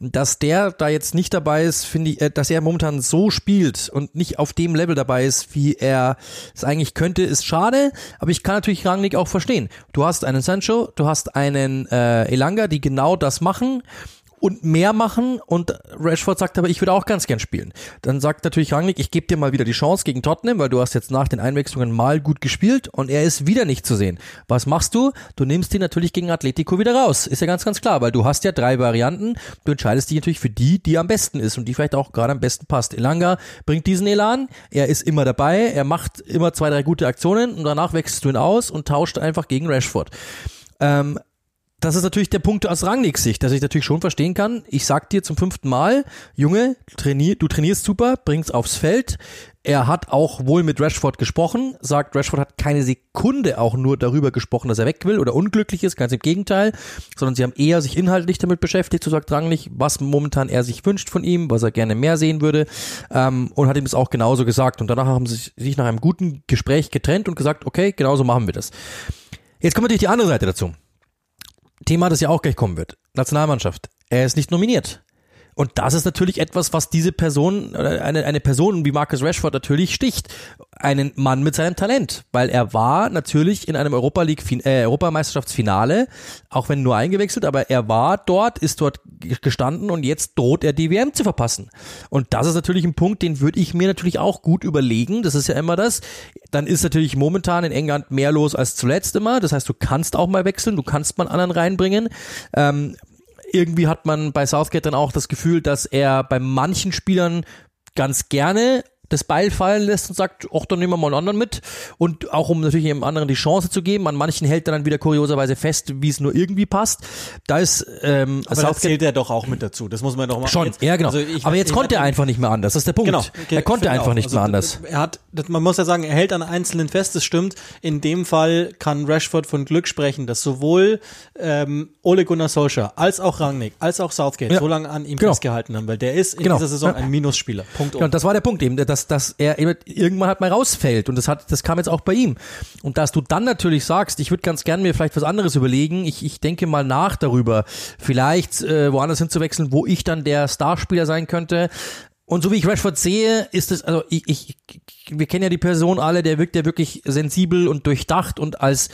Dass der da jetzt nicht dabei ist, finde ich, äh, dass er momentan so spielt und nicht auf dem Level dabei ist, wie er es eigentlich könnte, ist schade. Aber ich kann natürlich Rangnick auch verstehen. Du hast einen Sancho, du hast einen äh, Elanga, die genau das machen und mehr machen und Rashford sagt aber, ich würde auch ganz gern spielen. Dann sagt natürlich Rangnick, ich gebe dir mal wieder die Chance gegen Tottenham, weil du hast jetzt nach den Einwechslungen mal gut gespielt und er ist wieder nicht zu sehen. Was machst du? Du nimmst ihn natürlich gegen Atletico wieder raus. Ist ja ganz, ganz klar, weil du hast ja drei Varianten. Du entscheidest dich natürlich für die, die am besten ist und die vielleicht auch gerade am besten passt. Elanga bringt diesen Elan, er ist immer dabei, er macht immer zwei, drei gute Aktionen und danach wechselst du ihn aus und tauscht einfach gegen Rashford. Ähm, das ist natürlich der Punkt aus Rangnicks Sicht, dass ich natürlich schon verstehen kann. Ich sag dir zum fünften Mal, Junge, trainier, du trainierst super, bringst aufs Feld. Er hat auch wohl mit Rashford gesprochen, sagt, Rashford hat keine Sekunde auch nur darüber gesprochen, dass er weg will oder unglücklich ist, ganz im Gegenteil, sondern sie haben eher sich inhaltlich damit beschäftigt, so sagt Rangnick, was momentan er sich wünscht von ihm, was er gerne mehr sehen würde ähm, und hat ihm das auch genauso gesagt. Und danach haben sie sich nach einem guten Gespräch getrennt und gesagt, okay, genauso machen wir das. Jetzt kommt natürlich die andere Seite dazu. Thema, das ja auch gleich kommen wird. Nationalmannschaft. Er ist nicht nominiert. Und das ist natürlich etwas, was diese Person, eine, eine Person wie Marcus Rashford natürlich sticht. Einen Mann mit seinem Talent. Weil er war natürlich in einem Europa League, äh, Europameisterschaftsfinale, auch wenn nur eingewechselt, aber er war dort, ist dort gestanden und jetzt droht er die WM zu verpassen. Und das ist natürlich ein Punkt, den würde ich mir natürlich auch gut überlegen. Das ist ja immer das. Dann ist natürlich momentan in England mehr los als zuletzt immer. Das heißt, du kannst auch mal wechseln, du kannst mal einen anderen reinbringen. Ähm, irgendwie hat man bei Southgate dann auch das Gefühl, dass er bei manchen Spielern ganz gerne das Beil fallen lässt und sagt, ach, dann nehmen wir mal einen anderen mit. Und auch um natürlich dem anderen die Chance zu geben. An manchen hält er dann wieder kurioserweise fest, wie es nur irgendwie passt. Da ist ähm, Aber das zählt er doch auch mit dazu. Das muss man doch mal. schon, jetzt- ja genau. also ich- Aber jetzt konnte er einfach nicht mehr anders. Das ist der Punkt. Genau. er konnte einfach auch. nicht Also, mehr anders. Er hat, das- man muss ja sagen, er hält an Einzelnen fest, das stimmt. In dem Fall kann Rashford von Glück sprechen, dass sowohl ähm, Ole Gunnar Solskjaer als auch Rangnick, als auch Southgate Ja. so lange an ihm Genau. festgehalten haben, weil der ist in Genau. dieser Saison Ja. ein Minusspieler. Punkt. Ja, und das war der Punkt eben, dass, dass er irgendwann halt mal rausfällt und das hat, das kam jetzt auch bei ihm. Und dass du dann natürlich sagst, ich würde ganz gern mir vielleicht was anderes überlegen, ich, ich denke mal nach darüber, vielleicht äh, woanders hinzuwechseln, wo ich dann der Starspieler sein könnte. Und so wie ich Rashford sehe, ist es, also ich, ich, wir kennen ja die Person alle, der wirkt ja wirklich sensibel und durchdacht und als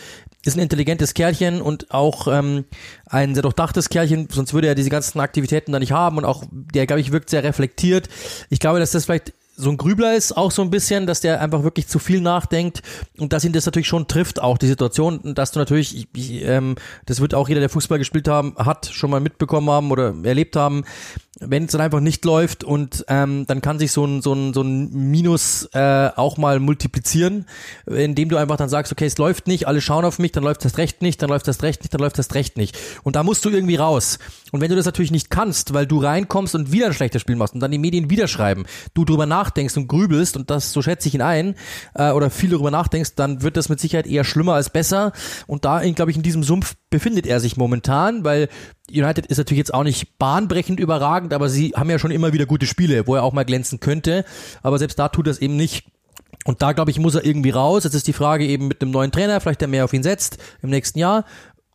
ist ein intelligentes Kerlchen und auch ähm, ein sehr durchdachtes Kerlchen, sonst würde er diese ganzen Aktivitäten da nicht haben und auch der, glaube ich, wirkt sehr reflektiert. Ich glaube, dass das vielleicht so ein Grübler ist, auch so ein bisschen, dass der einfach wirklich zu viel nachdenkt und dass ihn das natürlich schon trifft, auch die Situation, dass du natürlich, ich, ich, ähm, das wird auch jeder, der Fußball gespielt haben, hat, schon mal mitbekommen haben oder erlebt haben, wenn es dann einfach nicht läuft und ähm, dann kann sich so ein, so ein, so ein Minus äh, auch mal multiplizieren, indem du einfach dann sagst, okay, es läuft nicht, alle schauen auf mich, dann läuft das recht nicht, dann läuft das recht nicht, dann läuft das recht nicht. Und da musst du irgendwie raus. Und wenn du das natürlich nicht kannst, weil du reinkommst und wieder ein schlechtes Spiel machst und dann die Medien wieder schreiben, du drüber nachdenkst und grübelst und das, so schätze ich ihn ein, äh, oder viel darüber nachdenkst, dann wird das mit Sicherheit eher schlimmer als besser. Und da, glaube ich, in diesem Sumpf befindet er sich momentan, weil United ist natürlich jetzt auch nicht bahnbrechend überragend, aber sie haben ja schon immer wieder gute Spiele, wo er auch mal glänzen könnte. Aber selbst da tut er es eben nicht. Und da, glaube ich, muss er irgendwie raus. Jetzt ist die Frage eben mit einem neuen Trainer, vielleicht der mehr auf ihn setzt im nächsten Jahr.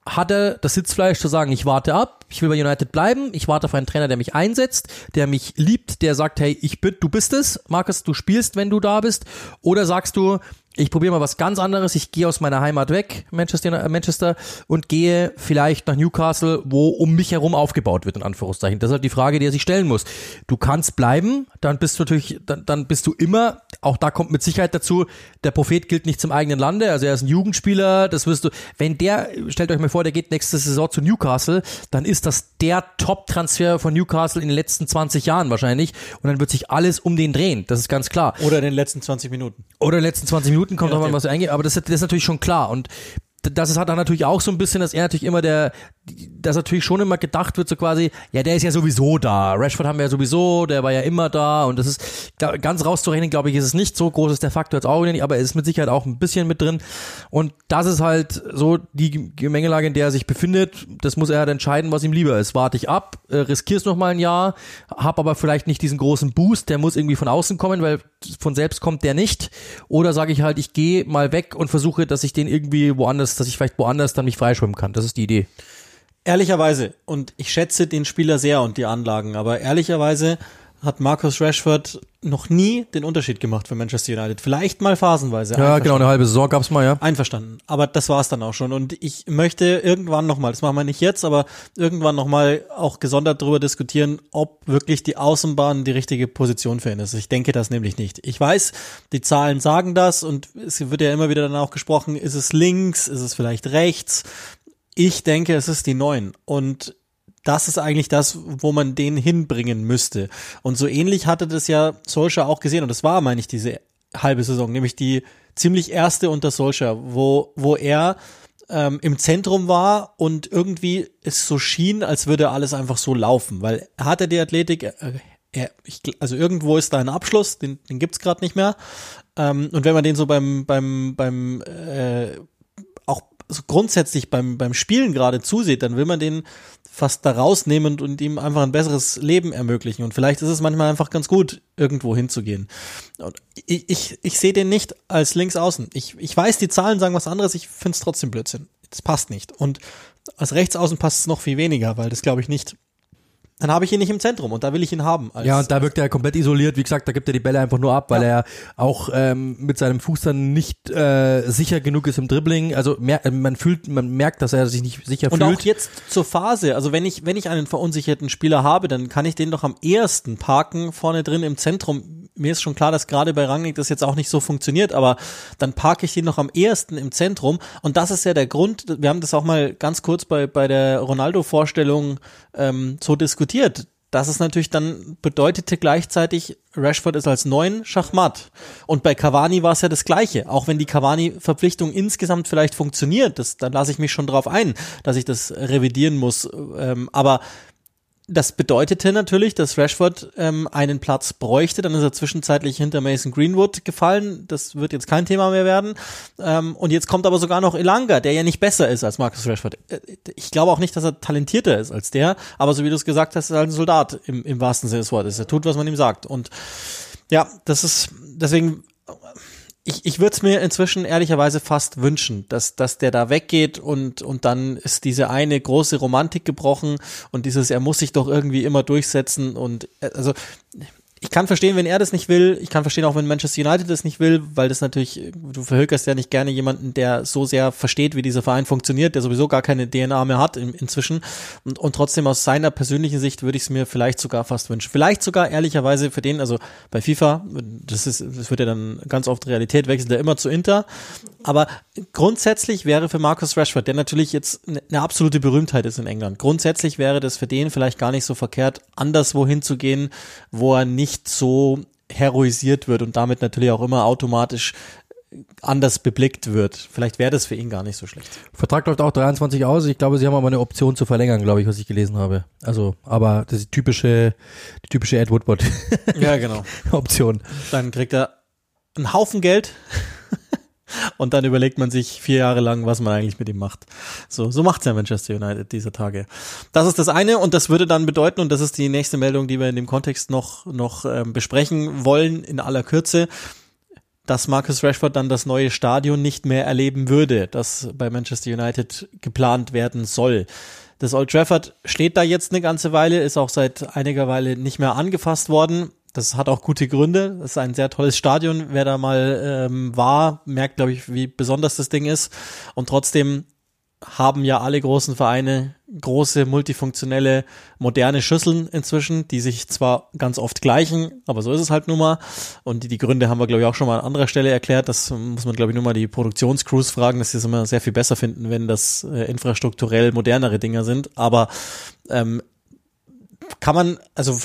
Hat er das Sitzfleisch zu sagen, ich warte ab, ich will bei United bleiben, ich warte auf einen Trainer, der mich einsetzt, der mich liebt, der sagt, hey, ich bin, du bist es, Markus, du spielst, wenn du da bist. Oder sagst du, ich probiere mal was ganz anderes, ich gehe aus meiner Heimat weg, Manchester, äh, Manchester, und gehe vielleicht nach Newcastle, wo um mich herum aufgebaut wird, in Anführungszeichen. Das ist halt die Frage, die er sich stellen muss. Du kannst bleiben, dann bist du natürlich, dann, dann bist du immer, auch da kommt mit Sicherheit dazu, der Prophet gilt nicht zum eigenen Lande, also er ist ein Jugendspieler, das wirst du, wenn der, stellt euch mal vor, der geht nächste Saison zu Newcastle, dann ist das der Top-Transfer von Newcastle in den letzten 20 Jahren wahrscheinlich und dann wird sich alles um den drehen, das ist ganz klar. Oder in den letzten 20 Minuten. Oder in den letzten 20 Minuten kommt Je noch mal nachdem. was eingeht, aber das, das ist natürlich schon klar und das ist, hat dann natürlich auch so ein bisschen, dass er natürlich immer der, dass natürlich schon immer gedacht wird, so quasi, ja, der ist ja sowieso da. Rashford haben wir ja sowieso, der war ja immer da und das ist, ganz rauszurechnen, glaube ich, ist es nicht so groß ist der Faktor jetzt auch nicht, aber er ist mit Sicherheit auch ein bisschen mit drin und das ist halt so die Gemengelage, in der er sich befindet. Das muss er halt entscheiden, was ihm lieber ist. Warte ich ab, äh, riskier's noch mal ein Jahr, hab aber vielleicht nicht diesen großen Boost, der muss irgendwie von außen kommen, weil von selbst kommt der nicht. Oder sage ich halt, ich gehe mal weg und versuche, dass ich den irgendwie woanders, dass ich vielleicht woanders dann mich freischwimmen kann. Das ist die Idee. Ehrlicherweise, und ich schätze den Spieler sehr und die Anlagen, aber ehrlicherweise hat Marcus Rashford noch nie den Unterschied gemacht für Manchester United. Vielleicht mal phasenweise. Ja, genau, eine halbe Saison gab's mal, ja. Einverstanden. Aber das war's dann auch schon. Und ich möchte irgendwann nochmal, das machen wir nicht jetzt, aber irgendwann nochmal auch gesondert darüber diskutieren, ob wirklich die Außenbahn die richtige Position für ihn ist. Ich denke das nämlich nicht. Ich weiß, die Zahlen sagen das und es wird ja immer wieder dann auch gesprochen, ist es links, ist es vielleicht rechts? Ich denke, es ist die neun. Und das ist eigentlich das, wo man den hinbringen müsste. Und so ähnlich hatte das ja Solskjaer auch gesehen. Und das war, meine ich, diese halbe Saison, nämlich die ziemlich erste unter Solskjaer, wo, wo er ähm, im Zentrum war und irgendwie es so schien, als würde alles einfach so laufen, weil er hatte die Athletik, äh, er, ich, also irgendwo ist da ein Abschluss, den, den gibt's gerade nicht mehr. Ähm, und wenn man den so beim, beim, beim äh, so grundsätzlich beim, beim Spielen gerade zusieht, dann will man den fast da rausnehmen und ihm einfach ein besseres Leben ermöglichen. Und vielleicht ist es manchmal einfach ganz gut, irgendwo hinzugehen. Ich, ich, ich sehe den nicht als Linksaußen. Ich, ich weiß, die Zahlen sagen was anderes, ich finde es trotzdem Blödsinn. Das passt nicht. Und als Rechtsaußen passt es noch viel weniger, weil das glaube ich nicht. Dann habe ich ihn nicht im Zentrum und da will ich ihn haben. Ja, und da wirkt er komplett isoliert. Wie gesagt, da gibt er die Bälle einfach nur ab, weil er auch ähm, mit seinem Fuß dann nicht äh, sicher genug ist im Dribbling. Also mer man fühlt, man merkt, dass er sich nicht sicher Und fühlt. auch jetzt zur Phase, also wenn ich, wenn ich einen verunsicherten Spieler habe, dann kann ich den doch am ehesten parken, vorne drin im Zentrum. Mir ist schon klar, dass gerade bei Rangnick das jetzt auch nicht so funktioniert, aber dann parke ich den noch am ehesten im Zentrum. Und das ist ja der Grund, wir haben das auch mal ganz kurz bei, bei der Ronaldo-Vorstellung ähm, so diskutiert. dass es natürlich dann bedeutete gleichzeitig, Rashford ist als neun Schachmatt. Und bei Cavani war es ja das Gleiche. Auch wenn die Cavani-Verpflichtung insgesamt vielleicht funktioniert, das, dann lasse ich mich schon drauf ein, dass ich das revidieren muss. Ähm, aber das bedeutete natürlich, dass Rashford ähm, einen Platz bräuchte. Dann ist er zwischenzeitlich hinter Mason Greenwood gefallen. Das wird jetzt kein Thema mehr werden. Ähm, und jetzt kommt aber sogar noch Elanga, der ja nicht besser ist als Marcus Rashford. Äh, ich glaube auch nicht, dass er talentierter ist als der. Aber so wie du es gesagt hast, ist er halt ein Soldat im, im wahrsten Sinne des Wortes. Er tut, was man ihm sagt. Und ja, das ist deswegen ich, ich würde es mir inzwischen ehrlicherweise fast wünschen, dass, dass der da weggeht und, und dann ist diese eine große Romantik gebrochen und dieses, er muss sich doch irgendwie immer durchsetzen und äh, also ich kann verstehen, wenn er das nicht will. Ich kann verstehen auch, wenn Manchester United das nicht will, weil das natürlich, du verhökerst ja nicht gerne jemanden, der so sehr versteht, wie dieser Verein funktioniert, der sowieso gar keine DNA mehr hat in, inzwischen. Und, und trotzdem aus seiner persönlichen Sicht würde ich es mir vielleicht sogar fast wünschen. Vielleicht sogar ehrlicherweise für den, also bei FIFA, das ist, das wird ja dann ganz oft Realität, wechselt er immer zu Inter. Aber grundsätzlich wäre für Marcus Rashford, der natürlich jetzt eine, absolute Berühmtheit ist in England, grundsätzlich wäre das für den vielleicht gar nicht so verkehrt, anderswo hinzugehen, wo er nicht nicht so heroisiert wird und damit natürlich auch immer automatisch anders beblickt wird. Vielleicht wäre das für ihn gar nicht so schlecht. Vertrag läuft auch 23 aus. Ich glaube, sie haben aber eine Option zu verlängern, glaube ich, was ich gelesen habe. Also, aber das ist die typische, die typische Ed Woodward. Ja, genau. Option. Dann kriegt er einen Haufen Geld und dann überlegt man sich vier Jahre lang, was man eigentlich mit ihm macht. So, so macht's ja Manchester United dieser Tage. Das ist das eine und das würde dann bedeuten, und das ist die nächste Meldung, die wir in dem Kontext noch, noch ähm, besprechen wollen, in aller Kürze, dass Marcus Rashford dann das neue Stadion nicht mehr erleben würde, das bei Manchester United geplant werden soll. Das Old Trafford steht da jetzt eine ganze Weile, ist auch seit einiger Weile nicht mehr angefasst worden. Das hat auch gute Gründe. Das ist ein sehr tolles Stadion. Wer da mal ähm, war, merkt, glaube ich, wie besonders das Ding ist. Und trotzdem haben ja alle großen Vereine große, multifunktionelle, moderne Schüsseln inzwischen, die sich zwar ganz oft gleichen, aber so ist es halt nun mal. Und die, die Gründe haben wir, glaube ich, auch schon mal an anderer Stelle erklärt. Das muss man, glaube ich, nur mal die Produktionscrews fragen, dass sie es immer sehr viel besser finden, wenn das äh, infrastrukturell modernere Dinger sind. Aber ähm, kann man, also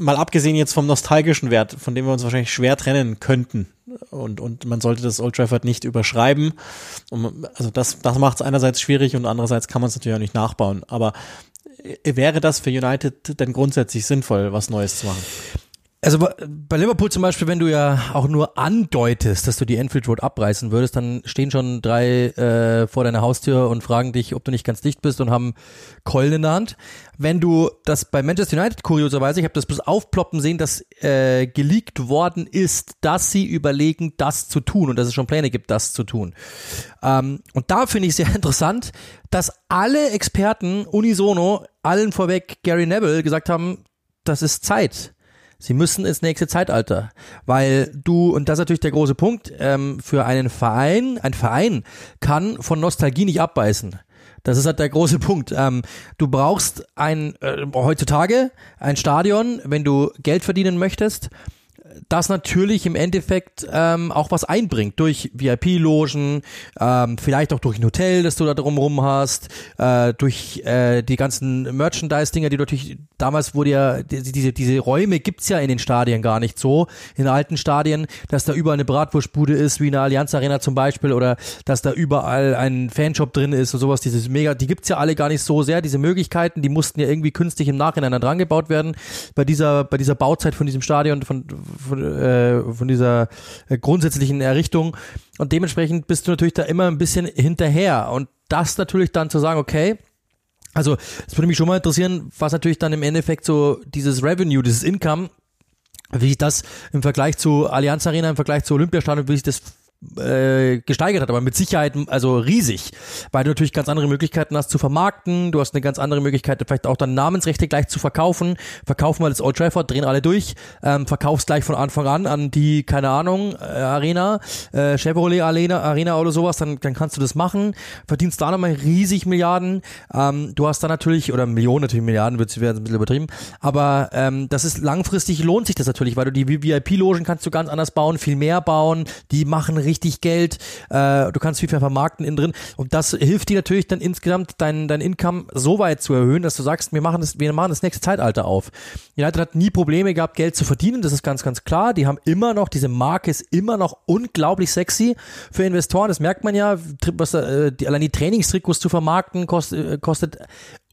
mal abgesehen jetzt vom nostalgischen Wert, von dem wir uns wahrscheinlich schwer trennen könnten. Und, und man sollte das Old Trafford nicht überschreiben. Und, also das, das macht es einerseits schwierig und andererseits kann man es natürlich auch nicht nachbauen. Aber äh, wäre das für United denn grundsätzlich sinnvoll, was Neues zu machen? Also bei Liverpool zum Beispiel, wenn du ja auch nur andeutest, dass du die Enfield Road abreißen würdest, dann stehen schon drei äh, vor deiner Haustür und fragen dich, ob du nicht ganz dicht bist und haben Keulen in der Hand. Wenn du das bei Manchester United kurioserweise, ich habe das bloß aufploppen sehen, dass äh, geleakt worden ist, dass sie überlegen, das zu tun und dass es schon Pläne gibt, das zu tun. Ähm, und da finde ich sehr interessant, dass alle Experten unisono, allen vorweg Gary Neville gesagt haben, das ist Zeit Sie müssen ins nächste Zeitalter, weil du, und das ist natürlich der große Punkt, ähm, für einen Verein, ein Verein kann von Nostalgie nicht abbeißen. Das ist halt der große Punkt. Ähm, du brauchst ein, äh, heutzutage ein Stadion, wenn du Geld verdienen möchtest, das natürlich im Endeffekt ähm, auch was einbringt durch VIP-Logen, ähm, vielleicht auch durch ein Hotel, das du da drumherum hast, äh, durch äh, die ganzen Merchandise-Dinger, die natürlich, damals wurde ja, diese, diese Räume gibt's ja in den Stadien gar nicht so, in alten Stadien, dass da überall eine Bratwurstbude ist, wie in der Allianz Arena zum Beispiel, oder dass da überall ein Fanshop drin ist und sowas, dieses mega, die gibt's ja alle gar nicht so sehr, diese Möglichkeiten, die mussten ja irgendwie künstlich im Nachhinein dann dran gebaut werden, bei dieser, bei dieser Bauzeit von diesem Stadion, von, von, äh, von dieser äh, grundsätzlichen Errichtung. Und dementsprechend bist du natürlich da immer ein bisschen hinterher. Und das natürlich dann zu sagen, okay, also es würde mich schon mal interessieren, was natürlich dann im Endeffekt so dieses Revenue, dieses Income, wie sich das im Vergleich zu Allianz Arena, im Vergleich zu Olympiastadion, wie sich das äh, gesteigert hat, aber mit Sicherheit also riesig, weil du natürlich ganz andere Möglichkeiten hast zu vermarkten, du hast eine ganz andere Möglichkeit vielleicht auch dann Namensrechte gleich zu verkaufen, verkaufen wir das Old Trafford, drehen alle durch, ähm, verkaufst gleich von Anfang an an die, keine Ahnung, äh, Arena, äh, Chevrolet Arena, Arena oder sowas, dann, dann kannst du das machen, verdienst da nochmal riesig Milliarden, ähm, du hast da natürlich, oder Millionen natürlich Milliarden, wird es ein bisschen übertrieben, aber ähm, das ist langfristig lohnt sich das natürlich, weil du die VIP-Logen kannst du ganz anders bauen, viel mehr bauen, die machen richtig Geld, äh, du kannst viel mehr vermarkten innen drin und das hilft dir natürlich dann insgesamt dein, dein Income so weit zu erhöhen, dass du sagst, wir machen das, wir machen das nächste Zeitalter auf. United hat nie Probleme gehabt, Geld zu verdienen, das ist ganz, ganz klar. Die haben immer noch, diese Marke ist immer noch unglaublich sexy für Investoren, das merkt man ja, was, äh, die, allein die Trainingstrikots zu vermarkten kostet, äh, kostet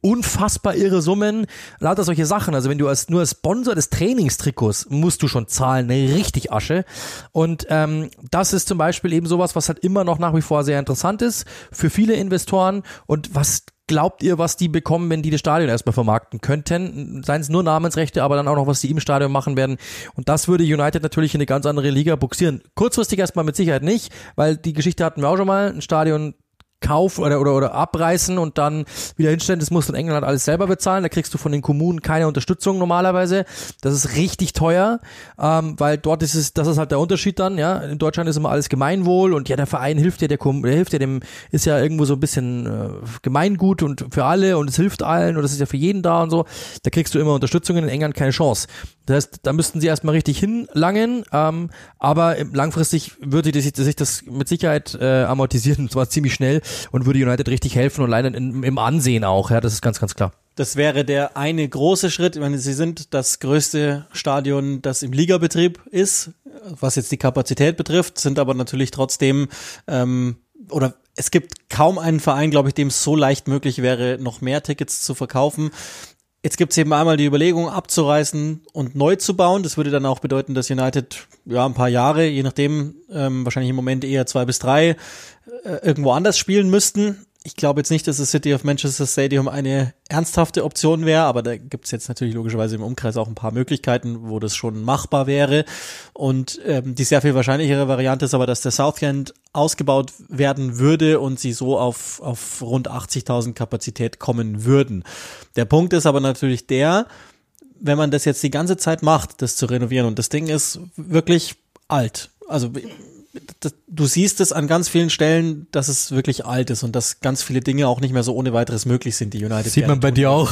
unfassbar irre Summen, lauter solche Sachen. Also wenn du als nur als Sponsor des Trainingstrikots musst du schon zahlen, richtig Asche. Und ähm, das ist zum Beispiel eben sowas, was halt immer noch nach wie vor sehr interessant ist für viele Investoren. Und was glaubt ihr, was die bekommen, wenn die das Stadion erstmal vermarkten könnten? Seien es nur Namensrechte, aber dann auch noch, was die im Stadion machen werden. Und das würde United natürlich in eine ganz andere Liga buxieren. Kurzfristig erstmal mit Sicherheit nicht, weil die Geschichte hatten wir auch schon mal. Ein Stadion kaufen oder, oder, oder abreißen und dann wieder hinstellen, das musst du in England alles selber bezahlen, da kriegst du von den Kommunen keine Unterstützung normalerweise, das ist richtig teuer, ähm, weil dort ist es, das ist halt der Unterschied dann, ja, in Deutschland ist immer alles Gemeinwohl und ja, der Verein hilft ja, der, der hilft ja dem, ist ja irgendwo so ein bisschen äh, Gemeingut und für alle und es hilft allen und es ist ja für jeden da und so, da kriegst du immer Unterstützung in England keine Chance. Das heißt, da müssten sie erstmal richtig hinlangen, ähm, aber langfristig würde sich, sich das mit Sicherheit äh, amortisieren, und zwar ziemlich schnell und würde United richtig helfen und leider im Ansehen auch, ja, das ist ganz, ganz klar. Das wäre der eine große Schritt. Ich meine, sie sind das größte Stadion, das im Ligabetrieb ist, was jetzt die Kapazität betrifft, sind aber natürlich trotzdem ähm, oder es gibt kaum einen Verein, glaube ich, dem es so leicht möglich wäre, noch mehr Tickets zu verkaufen. Jetzt gibt es eben einmal die Überlegung, abzureißen und neu zu bauen. Das würde dann auch bedeuten, dass United ja ein paar Jahre, je nachdem, ähm, wahrscheinlich im Moment eher zwei bis drei, äh, irgendwo anders spielen müssten. Ich glaube jetzt nicht, dass das City of Manchester Stadium eine ernsthafte Option wäre, aber da gibt es jetzt natürlich logischerweise im Umkreis auch ein paar Möglichkeiten, wo das schon machbar wäre. Und ähm, die sehr viel wahrscheinlichere Variante ist aber, dass der Southend ausgebaut werden würde und sie so auf, auf rund 80.000 Kapazität kommen würden. Der Punkt ist aber natürlich der, wenn man das jetzt die ganze Zeit macht, das zu renovieren und das Ding ist wirklich alt. Also das, du siehst es an ganz vielen Stellen, dass es wirklich alt ist und dass ganz viele Dinge auch nicht mehr so ohne weiteres möglich sind, die United Sieht man bei dir auch.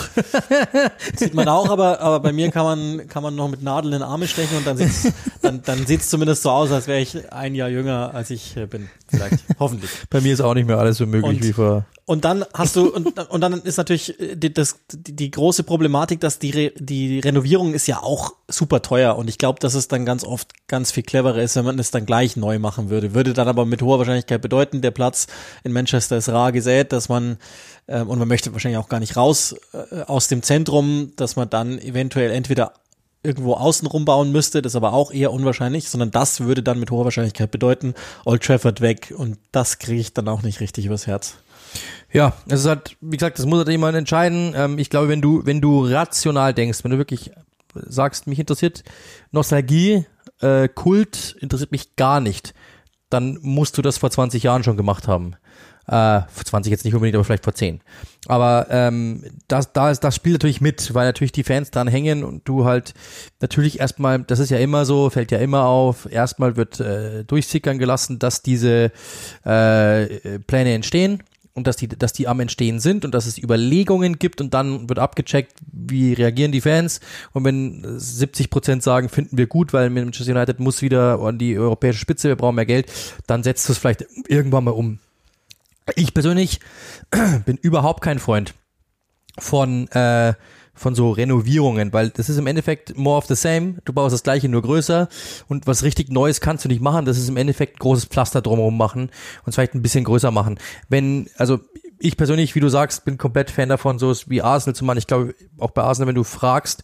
Sieht man auch, aber, aber bei mir kann man, kann man noch mit Nadeln in Arme stechen und dann sieht's, dann, dann sieht's zumindest so aus, als wäre ich ein Jahr jünger, als ich äh, bin. Vielleicht. Hoffentlich. Bei mir ist auch nicht mehr alles so möglich Und- wie vor. Und dann hast du, und, und dann ist natürlich äh, die, das, die, die große Problematik, dass die, Re, die Renovierung ist ja auch super teuer. Und ich glaube, dass es dann ganz oft ganz viel cleverer ist, wenn man es dann gleich neu machen würde. Würde dann aber mit hoher Wahrscheinlichkeit bedeuten, der Platz in Manchester ist rar gesät, dass man, ähm, und man möchte wahrscheinlich auch gar nicht raus äh, aus dem Zentrum, dass man dann eventuell entweder irgendwo außen rumbauen müsste, das ist aber auch eher unwahrscheinlich, sondern das würde dann mit hoher Wahrscheinlichkeit bedeuten, Old Trafford weg und das kriege ich dann auch nicht richtig übers Herz. Ja, es ist halt, wie gesagt, das muss halt jemand entscheiden. Ähm, ich glaube, wenn du, wenn du rational denkst, wenn du wirklich sagst, mich interessiert Nostalgie, äh, Kult interessiert mich gar nicht, dann musst du das vor 20 Jahren schon gemacht haben. Äh, vor 20 jetzt nicht unbedingt, aber vielleicht vor 10. Aber ähm, das, da ist, das spielt natürlich mit, weil natürlich die Fans dran hängen und du halt natürlich erstmal, das ist ja immer so, fällt ja immer auf, erstmal wird äh, durchsickern gelassen, dass diese äh, Pläne entstehen und dass die, dass die am Entstehen sind und dass es Überlegungen gibt und dann wird abgecheckt, wie reagieren die Fans und wenn 70 Prozent sagen, finden wir gut, weil Manchester United muss wieder an die europäische Spitze, wir brauchen mehr Geld, dann setzt es vielleicht irgendwann mal um. Ich persönlich bin überhaupt kein Freund von äh, von so Renovierungen, weil das ist im Endeffekt more of the same. Du baust das gleiche nur größer und was richtig Neues kannst du nicht machen. Das ist im Endeffekt großes Pflaster drumherum machen und vielleicht ein bisschen größer machen. Wenn, also ich persönlich, wie du sagst, bin komplett Fan davon, so wie Arsenal zu machen. Ich glaube, auch bei Arsenal, wenn du fragst,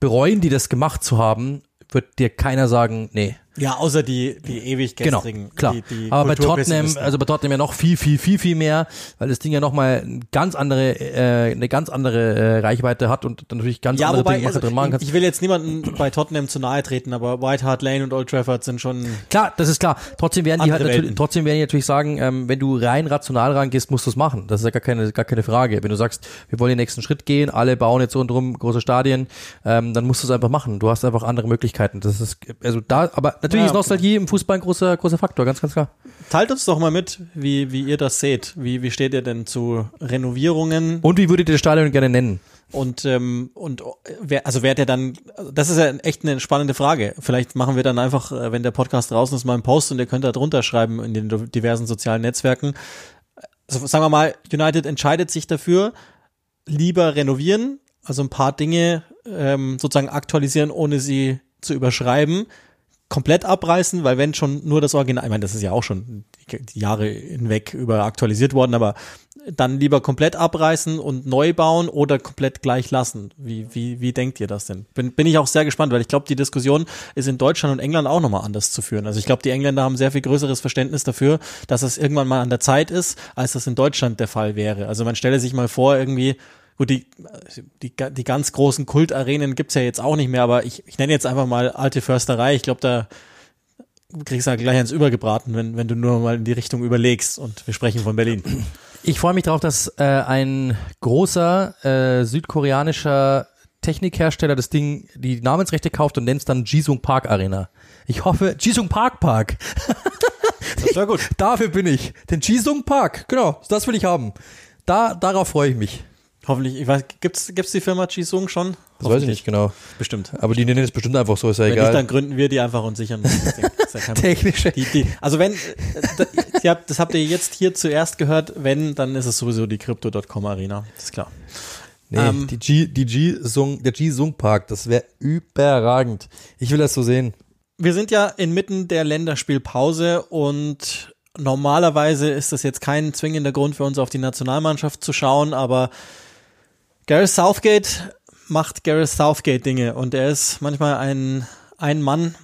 bereuen die das gemacht zu haben, wird dir keiner sagen, nee. Ja, außer die, die ewig Genau, gestrigen. klar. Die, die Aber bei Tottenham, also bei Tottenham ja noch viel, viel, viel, viel mehr, weil das Ding ja nochmal eine ganz andere, äh, eine ganz andere äh, Reichweite hat und dann natürlich ganz ja, andere wobei, Dinge also, drin machen kannst. ich will jetzt niemanden bei Tottenham zu nahe treten, aber White Hart Lane und Old Trafford sind schon, Klar, das ist klar. Trotzdem werden die halt natürlich, Welten. trotzdem werden die natürlich sagen, ähm, wenn du rein rational rangehst, musst du es machen. Das ist ja gar keine, gar keine Frage. Wenn du sagst, wir wollen den nächsten Schritt gehen, alle bauen jetzt rundherum große Stadien, ähm, dann musst du es einfach machen. Du hast einfach andere Möglichkeiten. Das ist, also da, aber natürlich Ja, ist Nostalgie im Fußball ein großer, großer Faktor, ganz, ganz klar. Teilt uns doch mal mit, wie, wie ihr das seht. Wie, wie steht ihr denn zu Renovierungen? Und wie würdet ihr das Stadion gerne nennen? Und, ähm, und wer, also wer der dann, also das ist ja echt eine spannende Frage. Vielleicht machen wir dann einfach, äh, wenn der Podcast draußen ist, mal einen Post und ihr könnt da drunter schreiben in den diversen sozialen Netzwerken. Also sagen wir mal, United entscheidet sich dafür, lieber renovieren, also ein paar Dinge ähm, sozusagen aktualisieren, ohne sie zu überschreiben, komplett abreißen, weil wenn schon nur das Original, ich meine, das ist ja auch schon Jahre hinweg über aktualisiert worden, aber dann lieber komplett abreißen und neu bauen oder komplett gleich lassen. Wie, wie, wie denkt ihr das denn? Bin, bin ich auch sehr gespannt, weil ich glaube, die Diskussion ist in Deutschland und England auch nochmal anders zu führen. Also ich glaube, die Engländer haben sehr viel größeres Verständnis dafür, dass es irgendwann mal an der Zeit ist, als das in Deutschland der Fall wäre. Also man stelle sich mal vor, irgendwie, gut, die, die, die ganz großen Kultarenen gibt's ja jetzt auch nicht mehr, aber ich, ich nenne jetzt einfach mal alte Försterei. Ich glaube, da kriegst du halt gleich eins übergebraten, wenn, wenn du nur mal in die Richtung überlegst. Und wir sprechen von Berlin. Ich freue mich darauf, dass äh, ein großer äh, südkoreanischer Technikhersteller das Ding, die Namensrechte kauft und nennt es dann Jisung Park Arena. Ich hoffe, Jisung Park Park. Das gut. Dafür bin ich. Den Jisung Park, genau, das will ich haben. Da, darauf freue ich mich. Hoffentlich, ich weiß, gibt's, gibt's die Firma Jisung schon? Das weiß ich nicht genau. Bestimmt. Aber die nennen es bestimmt einfach so, ist ja Wenn egal. nicht, dann gründen wir die einfach und sichern das ja. Technische. Die, die, also wenn, äh, das habt ihr jetzt hier zuerst gehört, wenn, dann ist es sowieso die Crypto.com Arena. Das ist klar. Nee, Ähm, die G, die G-Sung, der G-Sung Park, das wäre überragend. Ich will das so sehen. Wir sind ja inmitten der Länderspielpause und normalerweise ist das jetzt kein zwingender Grund für uns auf die Nationalmannschaft zu schauen, aber Gareth Southgate macht Gareth Southgate Dinge und er ist manchmal ein ein Mann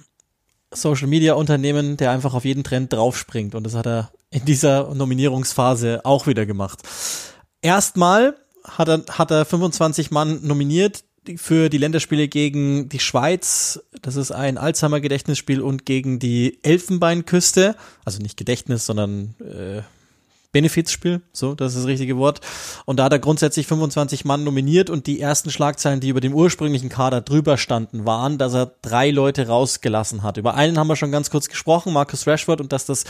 Social Media Unternehmen, der einfach auf jeden Trend draufspringt und das hat er in dieser Nominierungsphase auch wieder gemacht. Erstmal hat er, hat er 25 Mann nominiert für die Länderspiele gegen die Schweiz. Das ist ein Alzheimer-Gedächtnisspiel und gegen die Elfenbeinküste. Also nicht Gedächtnis, sondern äh, Benefizspiel, so, das ist das richtige Wort. Und da hat er grundsätzlich 25 Mann nominiert und die ersten Schlagzeilen, die über dem ursprünglichen Kader drüber standen, waren, dass er drei Leute rausgelassen hat. Über einen haben wir schon ganz kurz gesprochen, Marcus Rashford, und dass das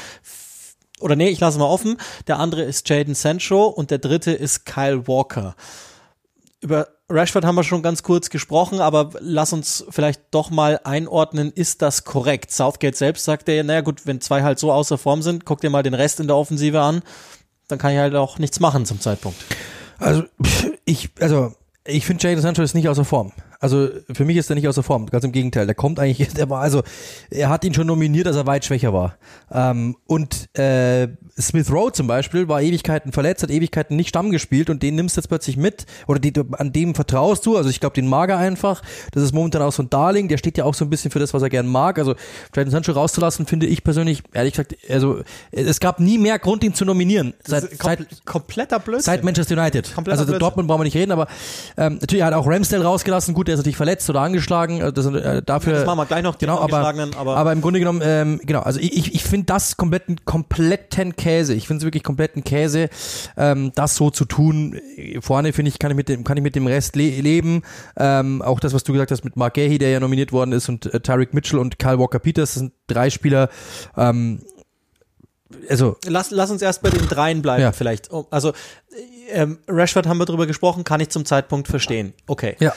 oder nee, ich lasse mal offen. Der andere ist Jaden Sancho und der dritte ist Kyle Walker. Über Rashford haben wir schon ganz kurz gesprochen, aber lass uns vielleicht doch mal einordnen, ist das korrekt? Southgate selbst sagt ja, naja gut, wenn zwei halt so außer Form sind, guck dir mal den Rest in der Offensive an, dann kann ich halt auch nichts machen zum Zeitpunkt. Also, ich, also, ich finde Jadon Sancho ist nicht außer Form. Also, für mich ist er nicht außer Form. Ganz im Gegenteil. Der kommt eigentlich, der war, also, er hat ihn schon nominiert, dass er weit schwächer war. Ähm, und, äh, Smith Rowe zum Beispiel war Ewigkeiten verletzt, hat Ewigkeiten nicht Stamm gespielt und den nimmst du jetzt plötzlich mit oder die, an dem vertraust du. Also, ich glaube, den mag er einfach. Das ist momentan auch so ein Darling, der steht ja auch so ein bisschen für das, was er gern mag. Also, Jadon Sancho rauszulassen, finde ich persönlich, ehrlich gesagt, also, es gab nie mehr Grund, ihn zu nominieren. Seit, seit, kompletter Blödsinn. Seit Manchester United. Kompletter also Blödsinn. Dortmund brauchen wir nicht reden, aber ähm, natürlich hat auch Ramsdale rausgelassen. Gut, der ist natürlich verletzt oder angeschlagen. Also das, äh, dafür. das machen wir gleich noch, die Genau, aber, Angeschlagenen, aber- aber im Grunde genommen, ähm, genau. Also ich, ich, finde das kompletten, kompletten Käse. Ich finde es wirklich kompletten Käse, ähm, das so zu tun. Vorne finde ich kann ich mit dem kann ich mit dem Rest le leben. Ähm, auch das, was du gesagt hast mit Mark Gahey, der ja nominiert worden ist und äh, Tyreek Mitchell und Kyle Walker Peters, das sind drei Spieler. Ähm, also Lass, lass uns erst bei den dreien bleiben, Ja. vielleicht. Oh, Also, ähm, Rashford haben wir drüber gesprochen, kann ich zum Zeitpunkt verstehen. Okay. ja.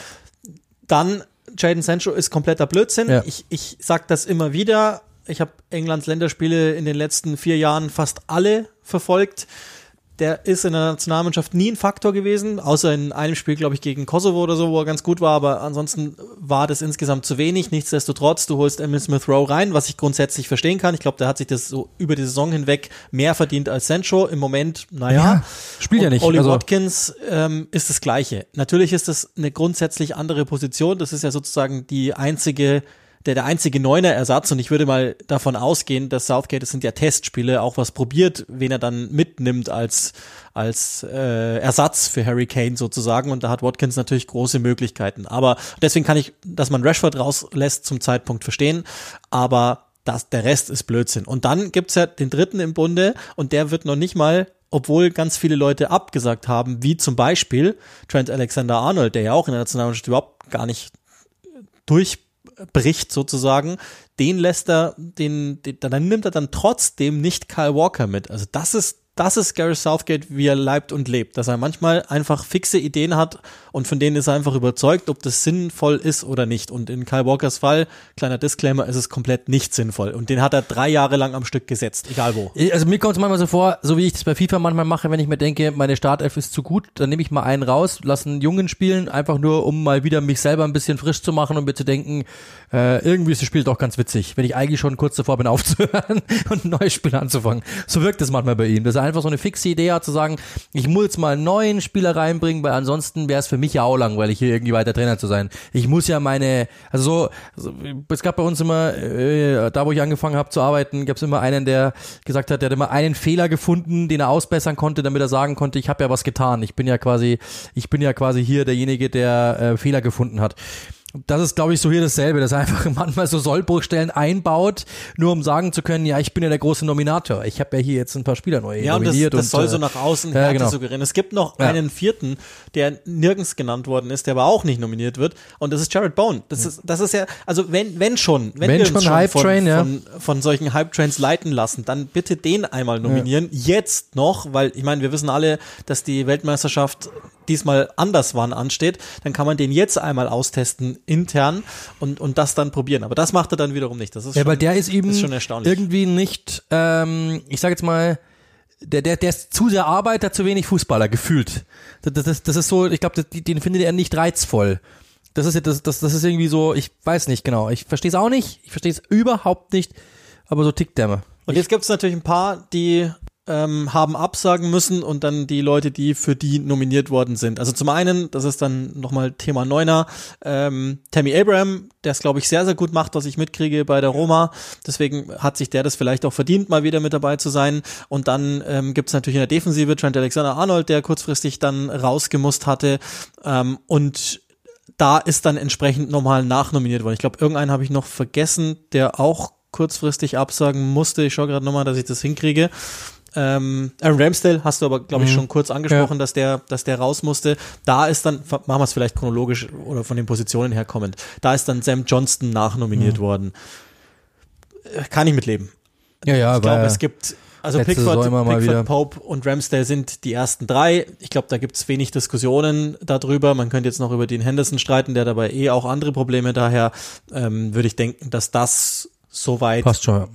Dann Jaden Sancho ist kompletter Blödsinn. Ja. Ich, ich sag das immer wieder. Ich habe Englands Länderspiele in den letzten vier Jahren fast alle verfolgt. Der ist in der Nationalmannschaft nie ein Faktor gewesen, außer in einem Spiel, glaube ich, gegen Kosovo oder so, wo er ganz gut war, aber ansonsten war das insgesamt zu wenig. Nichtsdestotrotz, du holst Emil Smith Rowe rein, was ich grundsätzlich verstehen kann. Ich glaube, der hat sich das so über die Saison hinweg mehr verdient als Sancho. Im Moment, naja. Ja, spielt ja nicht, Oli also- Watkins ähm, ist das Gleiche. Natürlich ist das eine grundsätzlich andere Position. Das ist ja sozusagen die einzige, der, der einzige Neuner-Ersatz. Und ich würde mal davon ausgehen, dass Southgate, das sind ja Testspiele, auch was probiert, wen er dann mitnimmt als, als äh, Ersatz für Harry Kane sozusagen. Und da hat Watkins natürlich große Möglichkeiten. Aber deswegen kann ich, dass man Rashford rauslässt zum Zeitpunkt verstehen. Aber das, der Rest ist Blödsinn. Und dann gibt's ja den dritten im Bunde und der wird noch nicht mal, obwohl ganz viele Leute abgesagt haben, wie zum Beispiel Trent Alexander-Arnold, der ja auch in der Nationalmannschaft überhaupt gar nicht durchbricht sozusagen, den lässt er, den, den, dann nimmt er dann trotzdem nicht Kyle Walker mit. Also das ist das ist Gary Southgate, wie er leibt und lebt, dass er manchmal einfach fixe Ideen hat und von denen ist er einfach überzeugt, ob das sinnvoll ist oder nicht. Und in Kyle Walkers Fall, kleiner Disclaimer, ist es komplett nicht sinnvoll. Und den hat er drei Jahre lang am Stück gesetzt, egal wo. Also mir kommt es manchmal so vor, so wie ich das bei FIFA manchmal mache, wenn ich mir denke, meine Startelf ist zu gut, dann nehme ich mal einen raus, lasse einen Jungen spielen, einfach nur, um mal wieder mich selber ein bisschen frisch zu machen und mir zu denken, äh, irgendwie ist das Spiel doch ganz witzig, wenn ich eigentlich schon kurz davor bin aufzuhören und ein neues Spiel anzufangen. So wirkt es manchmal bei ihm, dass er einfach so eine fixe Idee hat, zu sagen, ich muss jetzt mal einen neuen Spieler reinbringen, weil ansonsten wäre es für mich ja auch langweilig, hier irgendwie weiter Trainer zu sein. Ich muss ja meine, also so, es gab bei uns immer, äh, da wo ich angefangen habe zu arbeiten, gab es immer einen, der gesagt hat, der hat immer einen Fehler gefunden, den er ausbessern konnte, damit er sagen konnte, ich habe ja was getan. Ich bin ja quasi, ich bin ja quasi hier derjenige, der äh, Fehler gefunden hat das ist, glaube ich, so hier dasselbe, dass er einfach manchmal so Sollbruchstellen einbaut, nur um sagen zu können, ja, ich bin ja der große Nominator. Ich habe ja hier jetzt ein paar Spieler neu ja, nominiert. Und das, das soll und, so nach außen ja, Härte genau. suggerieren. Es gibt noch Ja. einen vierten, der nirgends genannt worden ist, der aber auch nicht nominiert wird. Und das ist Jared Bowen. Das ist, das ist ja, also wenn, wenn schon, wenn, Wenn wir schon uns schon Hype von, Train, ja. von, von solchen Hype-Trains leiten lassen, dann bitte den einmal nominieren. Jetzt noch, weil ich meine, wir wissen alle, dass die Weltmeisterschaft diesmal anders wann ansteht, dann kann man den jetzt einmal austesten intern und, und das dann probieren. Aber das macht er dann wiederum nicht. Das ist Ja, schon, weil der ist eben ist schon erstaunlich. irgendwie nicht, ähm, ich sage jetzt mal, der, der, der ist zu sehr Arbeiter, zu wenig Fußballer, gefühlt. Das, das, das, ist so, ich glaube, den findet er nicht reizvoll. Das ist, das, das, das ist irgendwie so, ich weiß nicht genau. Ich verstehe es auch nicht, ich verstehe es überhaupt nicht, aber so tickt der mal. Und jetzt gibt es natürlich ein paar, die ähm, haben absagen müssen und dann die Leute, die für die nominiert worden sind. Also zum einen, das ist dann nochmal Thema Neuner, ähm, Tammy Abraham, der es, glaube ich, sehr, sehr gut macht, was ich mitkriege bei der Roma. Deswegen hat sich der das vielleicht auch verdient, mal wieder mit dabei zu sein. Und dann ähm, gibt es natürlich in der Defensive Trent Alexander-Arnold, der kurzfristig dann rausgemusst hatte. Ähm, und da ist dann entsprechend nochmal nachnominiert worden. Ich glaube, irgendeinen habe ich noch vergessen, der auch kurzfristig absagen musste. Ich schaue gerade nochmal, dass ich das hinkriege. Ähm, Aaron Ramsdale hast du aber, glaube ich, Mhm. schon kurz angesprochen, dass der, dass der raus musste. Da ist dann, machen wir es vielleicht chronologisch oder von den Positionen her kommend, da ist dann Sam Johnston Mhm. nachnominiert worden. Äh, Kann ich mitleben. Ja, ja, Ich glaube, es gibt, also letzte Pickford. Pickford Pope und Ramsdale sind die ersten drei. Ich glaube, da gibt es wenig Diskussionen darüber. Man könnte jetzt noch über den Henderson streiten, der dabei eh auch andere Probleme. Daher ähm, würde ich denken, dass das soweit, passt schon.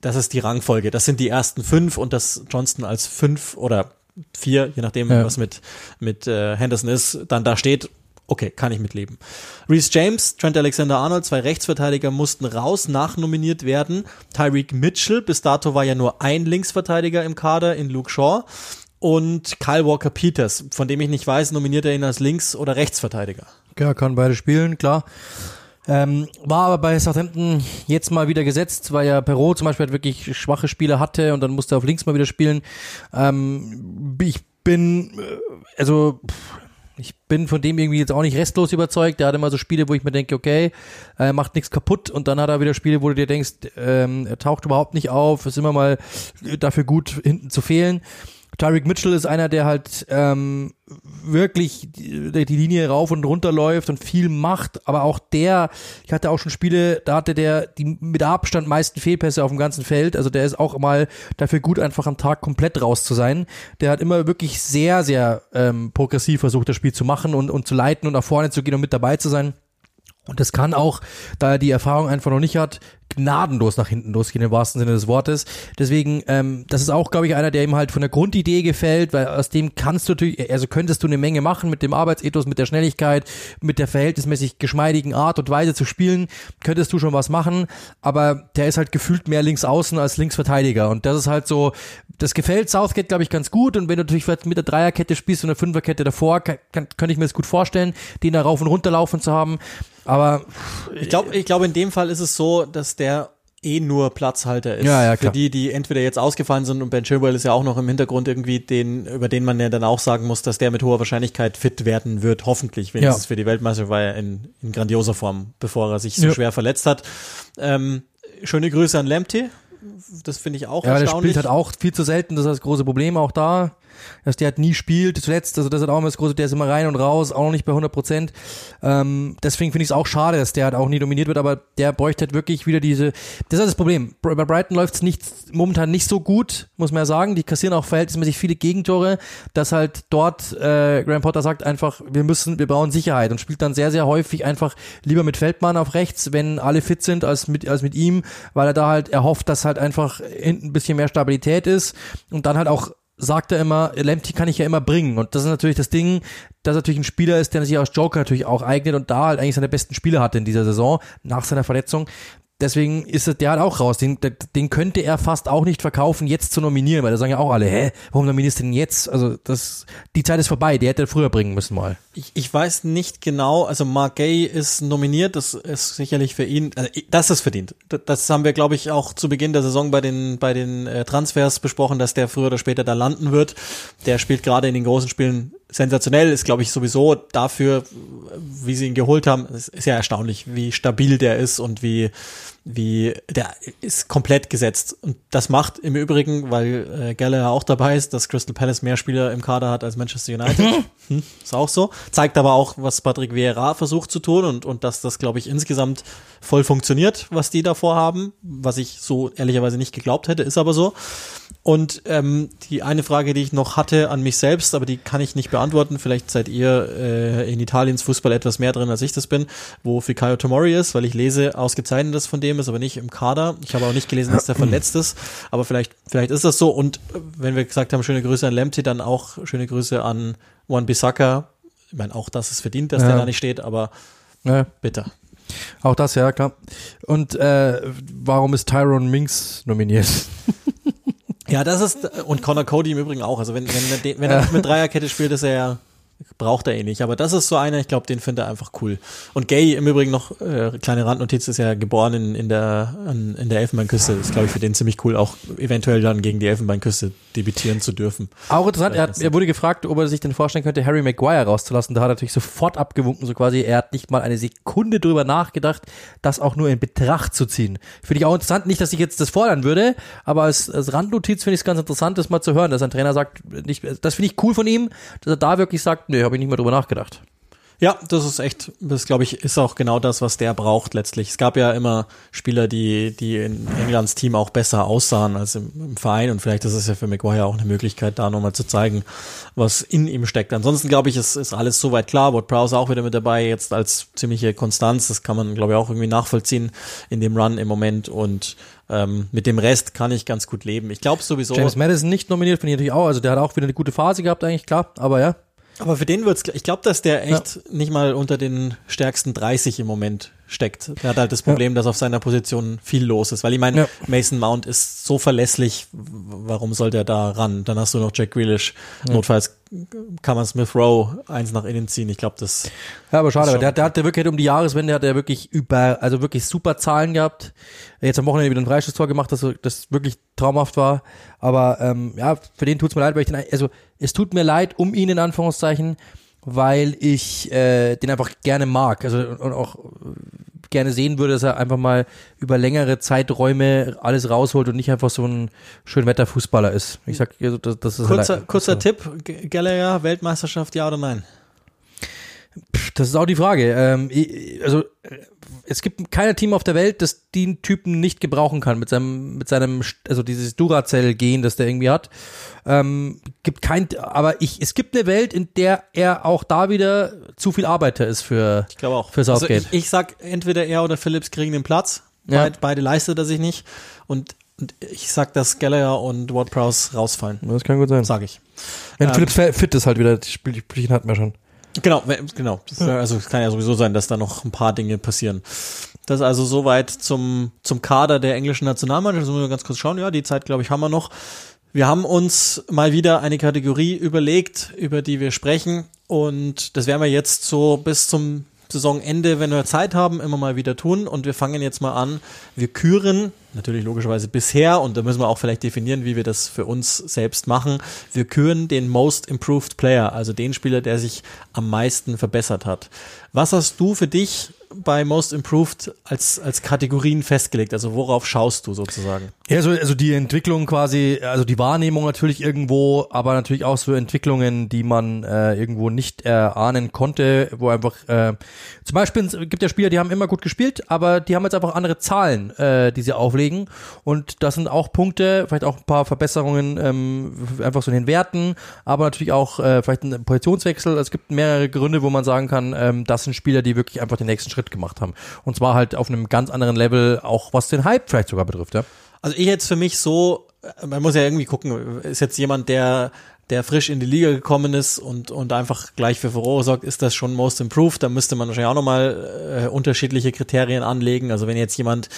Das ist die Rangfolge. Das sind die ersten fünf und dass Johnston als fünf oder vier, je nachdem, Ja. was mit, mit äh, Henderson ist, dann da steht. Okay, kann ich mitleben. Reese James, Trent Alexander-Arnold, zwei Rechtsverteidiger mussten raus, nachnominiert werden. Tyreek Mitchell, bis dato war ja nur ein Linksverteidiger im Kader in Luke Shaw. Und Kyle Walker Peters, von dem ich nicht weiß, nominiert er ihn als Links- oder Rechtsverteidiger. Ja, kann beide spielen, klar. Ähm, war aber bei Southampton jetzt mal wieder gesetzt, weil ja Perrault zum Beispiel halt wirklich schwache Spiele hatte und dann musste er auf links mal wieder spielen. Ähm, ich bin, äh, also ich bin von dem irgendwie jetzt auch nicht restlos überzeugt. Der hat immer so Spiele, wo ich mir denke, okay, er macht nichts kaputt und dann hat er wieder Spiele, wo du dir denkst, ähm, er taucht überhaupt nicht auf, ist immer mal dafür gut, hinten zu fehlen. Tyreek Mitchell ist einer, der halt ähm, wirklich die, die Linie rauf und runter läuft und viel macht, aber auch der, ich hatte auch schon Spiele, da hatte der die mit Abstand meisten Fehlpässe auf dem ganzen Feld, also der ist auch mal dafür gut, einfach am Tag komplett raus zu sein. Der hat immer wirklich sehr, sehr ähm, progressiv versucht, das Spiel zu machen und, und zu leiten und nach vorne zu gehen und mit dabei zu sein. Und das kann auch, da er die Erfahrung einfach noch nicht hat, gnadenlos nach hinten losgehen, im wahrsten Sinne des Wortes. Deswegen, ähm, das ist auch, glaube ich, einer, der ihm halt von der Grundidee gefällt, weil aus dem kannst du natürlich, also könntest du eine Menge machen mit dem Arbeitsethos, mit der Schnelligkeit, mit der verhältnismäßig geschmeidigen Art und Weise zu spielen, könntest du schon was machen, aber der ist halt gefühlt mehr links außen als Linksverteidiger und das ist halt so, das gefällt Southgate, glaube ich, ganz gut. Und wenn du natürlich mit der Dreierkette spielst und der Fünferkette davor, kann, kann, könnte ich mir das gut vorstellen, den da rauf und runter laufen zu haben, aber Ich glaube, ich glaube, in dem Fall ist es so, dass der eh nur Platzhalter ist. Ja, ja, Für klar. die, die entweder jetzt ausgefallen sind und Ben Chilwell ist ja auch noch im Hintergrund irgendwie den, über den man ja dann auch sagen muss, dass der mit hoher Wahrscheinlichkeit fit werden wird, hoffentlich, wenigstens Ja. für die Weltmeister war er in, in grandioser Form, bevor er sich so Ja. schwer verletzt hat. Ähm, schöne Grüße an Lamptey. Das finde ich auch Ja, der erstaunlich. spielt halt auch viel zu selten, das ist das große Problem auch da. Dass der halt nie spielt zuletzt, also das ist auch immer das Große, der ist immer rein und raus, auch noch nicht bei 100 Prozent. Ähm, deswegen finde ich es auch schade, dass der halt auch nie dominiert wird, aber der bräuchte halt wirklich wieder diese, das ist das Problem. Bei Brighton läuft es nicht, momentan nicht so gut, muss man ja sagen. Die kassieren auch verhältnismäßig viele Gegentore, dass halt dort äh, Graham Potter sagt einfach, wir müssen, wir brauchen Sicherheit und spielt dann sehr, sehr häufig einfach lieber mit Feldmann auf rechts, wenn alle fit sind, als mit, als mit ihm, weil er da halt erhofft, dass halt einfach hinten ein bisschen mehr Stabilität ist und dann halt auch sagt er immer, Lemty kann ich ja immer bringen. Und das ist natürlich das Ding, dass er natürlich ein Spieler ist, der sich als Joker natürlich auch eignet und da halt eigentlich seine besten Spiele hatte in dieser Saison, nach seiner Verletzung. Deswegen ist der halt auch raus. Den, den könnte er fast auch nicht verkaufen, jetzt zu nominieren, weil da sagen ja auch alle, hä, warum nominierst du denn jetzt? Also das, die Zeit ist vorbei, der hätte früher bringen müssen mal. Ich, ich weiß nicht genau, also Mark Gay ist nominiert, das ist sicherlich für ihn, also das ist verdient. Das haben wir, glaube ich, auch zu Beginn der Saison bei den, bei den äh, Transfers besprochen, dass der früher oder später da landen wird. Der spielt gerade in den großen Spielen sensationell, ist, glaube ich, sowieso dafür, wie sie ihn geholt haben, ist ja erstaunlich, wie stabil der ist und wie, wie, der ist komplett gesetzt. Und das macht im Übrigen, weil äh, Gallagher auch dabei ist, dass Crystal Palace mehr Spieler im Kader hat als Manchester United. hm, ist auch so. Zeigt aber auch, was Patrick Vieira versucht zu tun und, und dass das, glaube ich, insgesamt voll funktioniert, was die da vorhaben, was ich so ehrlicherweise nicht geglaubt hätte, ist aber so. Und ähm, die eine Frage, die ich noch hatte an mich selbst, aber die kann ich nicht beantworten. Vielleicht seid ihr äh, in Italiens Fußball etwas mehr drin, als ich das bin, wo Fikayo Tomori ist, weil ich lese ausgezeichnetes von dem ist, aber nicht im Kader. Ich habe auch nicht gelesen, dass der verletzt ist, aber vielleicht, vielleicht ist das so. Und wenn wir gesagt haben, schöne Grüße an Lemty, dann auch schöne Grüße an Juan Bissaka. Ich meine, auch das ist verdient, dass Ja. der da nicht steht, aber Ja, bitte. Auch das, ja, klar. Und äh, warum ist Tyrone Minks nominiert? Ja, das ist, und Connor Cody im Übrigen auch. Also wenn, wenn, er wenn er nicht mit Dreierkette spielt, ist er ja, braucht er eh nicht. Aber das ist so einer, ich glaube, den findet er einfach cool. Und Gay im Übrigen noch, äh, kleine Randnotiz, ist ja geboren in, in der, an, in der Elfenbeinküste. Ist, glaube ich, für den ziemlich cool, auch eventuell dann gegen die Elfenbeinküste debütieren zu dürfen. Auch interessant, er, hat, er wurde gefragt, ob er sich denn vorstellen könnte, Harry Maguire rauszulassen. Da hat er natürlich sofort abgewunken, so quasi. Er hat nicht mal eine Sekunde drüber nachgedacht, das auch nur in Betracht zu ziehen. Finde ich auch interessant, nicht, dass ich jetzt das fordern würde, aber als, als Randnotiz finde ich es ganz interessant, das mal zu hören, dass ein Trainer sagt, nicht, das finde ich cool von ihm, dass er da wirklich sagt, nee, habe ich nicht mehr drüber nachgedacht. Ja, das ist echt, das glaube ich, ist auch genau das, was der braucht letztlich. Es gab ja immer Spieler, die, die in Englands Team auch besser aussahen als im, im Verein und vielleicht ist es ja für Maguire auch eine Möglichkeit, da nochmal zu zeigen, was in ihm steckt. Ansonsten glaube ich, ist, ist alles soweit klar. Ward Prowse auch wieder mit dabei, jetzt als ziemliche Konstanz. Das kann man, glaube ich, auch irgendwie nachvollziehen in dem Run im Moment und ähm, mit dem Rest kann ich ganz gut leben. Ich glaube sowieso. James Madison nicht nominiert, finde ich natürlich auch. Also der hat auch wieder eine gute Phase gehabt eigentlich, klar. Aber ja, Aber für den wird's, ich glaube, dass der echt nicht mal unter den stärksten 30 im Moment steckt. Er hat halt das Problem, dass auf seiner Position viel los ist, weil ich meine, Ja. Mason Mount ist so verlässlich, warum soll der da ran? Dann hast du noch Jack Grealish, notfalls kann man Smith Rowe eins nach innen ziehen. Ich glaube, das Ja, aber schade, weil der, der hat der wirklich um die Jahreswende hat er wirklich über, also wirklich super Zahlen gehabt. Jetzt am Wochenende wieder ein Freistoßtor gemacht, das, das wirklich traumhaft war. Aber ähm, ja, für den tut's mir leid, weil ich den, also es tut mir leid um ihn in Anführungszeichen, weil ich äh, den einfach gerne mag. Also und auch äh, gerne sehen würde, dass er einfach mal über längere Zeiträume alles rausholt und nicht einfach so ein Schönwetterfußballer ist. Ich sag, also, das, das ist kurzer, halt, kurzer Tipp, G- Gallagher, Weltmeisterschaft, ja oder nein? Das ist auch die Frage. Ähm, also es gibt kein Team auf der Welt, das den Typen nicht gebrauchen kann mit seinem, mit seinem, also dieses Duracell-Gen, das der irgendwie hat. Ähm, gibt kein, aber ich, es gibt eine Welt, in der er auch da wieder zu viel Arbeiter ist für. Ich glaube auch. Für Southgate. Also ich, ich sag, entweder er oder Phillips kriegen den Platz. Ja. Beid, beide leistet er sich nicht. Und, und ich sag, dass Gallagher und Ward Prowse rausfallen. Das kann gut sein. Sag ich. Wenn Ähm, Philips fit ist halt wieder, die Spielchen hatten wir schon. Genau, genau. Das, Also es kann ja sowieso sein, dass da noch ein paar Dinge passieren. Das ist also soweit zum, zum Kader der englischen Nationalmannschaft. Jetzt müssen wir ganz kurz schauen. Ja, die Zeit, glaube ich, haben wir noch. Wir haben uns mal wieder eine Kategorie überlegt, über die wir sprechen. Und das werden wir jetzt so bis zum Saisonende, wenn wir Zeit haben, immer mal wieder tun. Und wir fangen jetzt mal an. Wir küren, natürlich logischerweise bisher, und da müssen wir auch vielleicht definieren, wie wir das für uns selbst machen. Wir küren den Most Improved Player, also den Spieler, der sich am meisten verbessert hat. Was hast du für dich bei Most Improved als, als Kategorien festgelegt? Also worauf schaust du sozusagen? Ja, also, also die Entwicklung quasi, also die Wahrnehmung natürlich irgendwo, aber natürlich auch so Entwicklungen, die man äh, irgendwo nicht erahnen konnte, wo einfach äh, zum Beispiel gibt ja Spieler, die haben immer gut gespielt, aber die haben jetzt einfach andere Zahlen, äh, die sie auflegen und das sind auch Punkte, vielleicht auch ein paar Verbesserungen ähm, einfach so in den Werten, aber natürlich auch äh, vielleicht ein Positionswechsel. Es gibt mehrere Gründe, wo man sagen kann, ähm, das sind Spieler, die wirklich einfach den nächsten Schritt gemacht haben und zwar halt auf einem ganz anderen Level, auch was den Hype vielleicht sogar betrifft. Ja? Also ich jetzt für mich so, man muss ja irgendwie gucken, ist jetzt jemand, der der frisch in die Liga gekommen ist und, und einfach gleich für Furore sorgt, ist das schon Most Improved. Da müsste man wahrscheinlich auch nochmal äh, unterschiedliche Kriterien anlegen. Also wenn jetzt jemand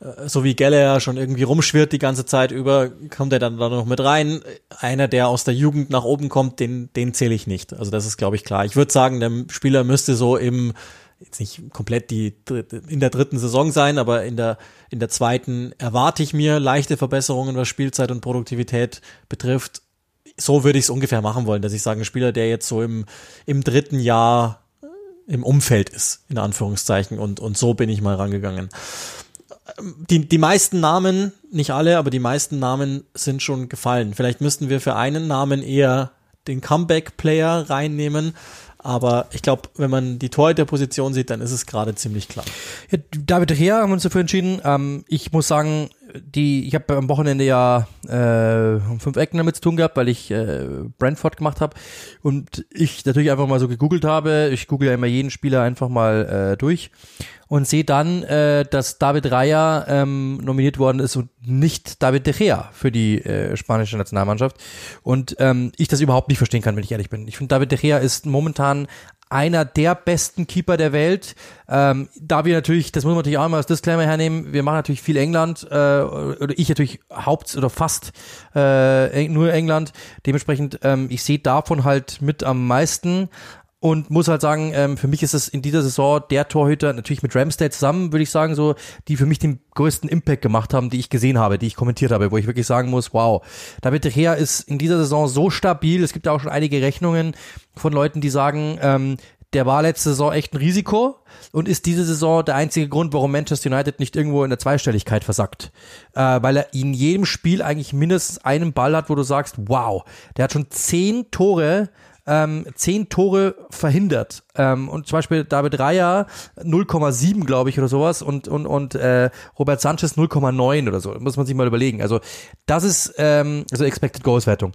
äh, so wie Geller schon irgendwie rumschwirrt die ganze Zeit über, kommt er dann da noch mit rein. Einer, der aus der Jugend nach oben kommt, den, den zähle ich nicht. Also das ist, glaube ich, klar. Ich würde sagen, der Spieler müsste so im jetzt nicht komplett die in der dritten Saison sein, aber in der in der zweiten erwarte ich mir leichte Verbesserungen, was Spielzeit und Produktivität betrifft. So würde ich es ungefähr machen wollen, dass ich sage, ein Spieler, der jetzt so im im dritten Jahr im Umfeld ist, in Anführungszeichen und und so bin ich mal rangegangen. Die, die meisten Namen, nicht alle, aber die meisten Namen sind schon gefallen. Vielleicht müssten wir für einen Namen eher den Comeback-Player reinnehmen aber ich glaube, wenn man die Torhüter-Position sieht, dann ist es gerade ziemlich klar. Ja, David Rea haben wir uns dafür entschieden. Ähm, ich muss sagen, die, ich habe am Wochenende ja äh, fünf Ecken damit zu tun gehabt, weil ich äh, Brentford gemacht habe und ich natürlich einfach mal so gegoogelt habe. Ich google ja immer jeden Spieler einfach mal äh, durch und sehe dann, äh, dass David Raya ähm, nominiert worden ist und nicht David de Gea für die äh, spanische Nationalmannschaft. Und ähm, ich das überhaupt nicht verstehen kann, wenn ich ehrlich bin. Ich finde, David de Gea ist momentan einer der besten Keeper der Welt. Ähm, da wir natürlich, das muss man natürlich auch mal als Disclaimer hernehmen, wir machen natürlich viel England, äh, oder ich natürlich haupt oder fast äh, nur England. Dementsprechend, ähm, ich sehe davon halt mit am meisten und muss halt sagen, ähm, für mich ist es in dieser Saison der Torhüter, natürlich mit Ramsdale zusammen, würde ich sagen, so, die für mich den größten Impact gemacht haben, die ich gesehen habe, die ich kommentiert habe, wo ich wirklich sagen muss, wow, David De Gea ist in dieser Saison so stabil, es gibt ja auch schon einige Rechnungen von Leuten, die sagen, ähm, der war letzte Saison echt ein Risiko und ist diese Saison der einzige Grund, warum Manchester United nicht irgendwo in der Zweistelligkeit versackt. Äh, weil er in jedem Spiel eigentlich mindestens einen Ball hat, wo du sagst, wow, der hat schon zehn Tore ähm, zehn Tore verhindert. Ähm, und zum Beispiel David Raya 0,7, glaube ich, oder sowas und, und, und äh, Robert Sanchez 0,9 oder so. Muss man sich mal überlegen. Also das ist ähm, also Expected Goals Wertung.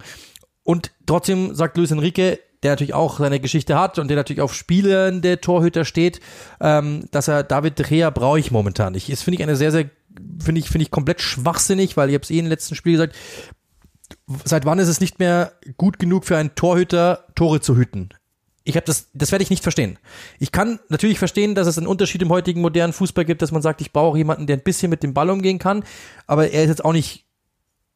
Und trotzdem sagt Luis Enrique, der natürlich auch seine Geschichte hat und der natürlich auf spielende Torhüter steht, ähm, dass er David Gea brauche ich momentan nicht. Das finde ich eine sehr, sehr, finde ich, finde ich komplett schwachsinnig, weil ich habe es eh im letzten Spiel gesagt, seit wann ist es nicht mehr gut genug für einen Torhüter, Tore zu hüten? Ich habe das, das werde ich nicht verstehen. Ich kann natürlich verstehen, dass es einen Unterschied im heutigen modernen Fußball gibt, dass man sagt, ich brauche jemanden, der ein bisschen mit dem Ball umgehen kann, aber er ist jetzt auch nicht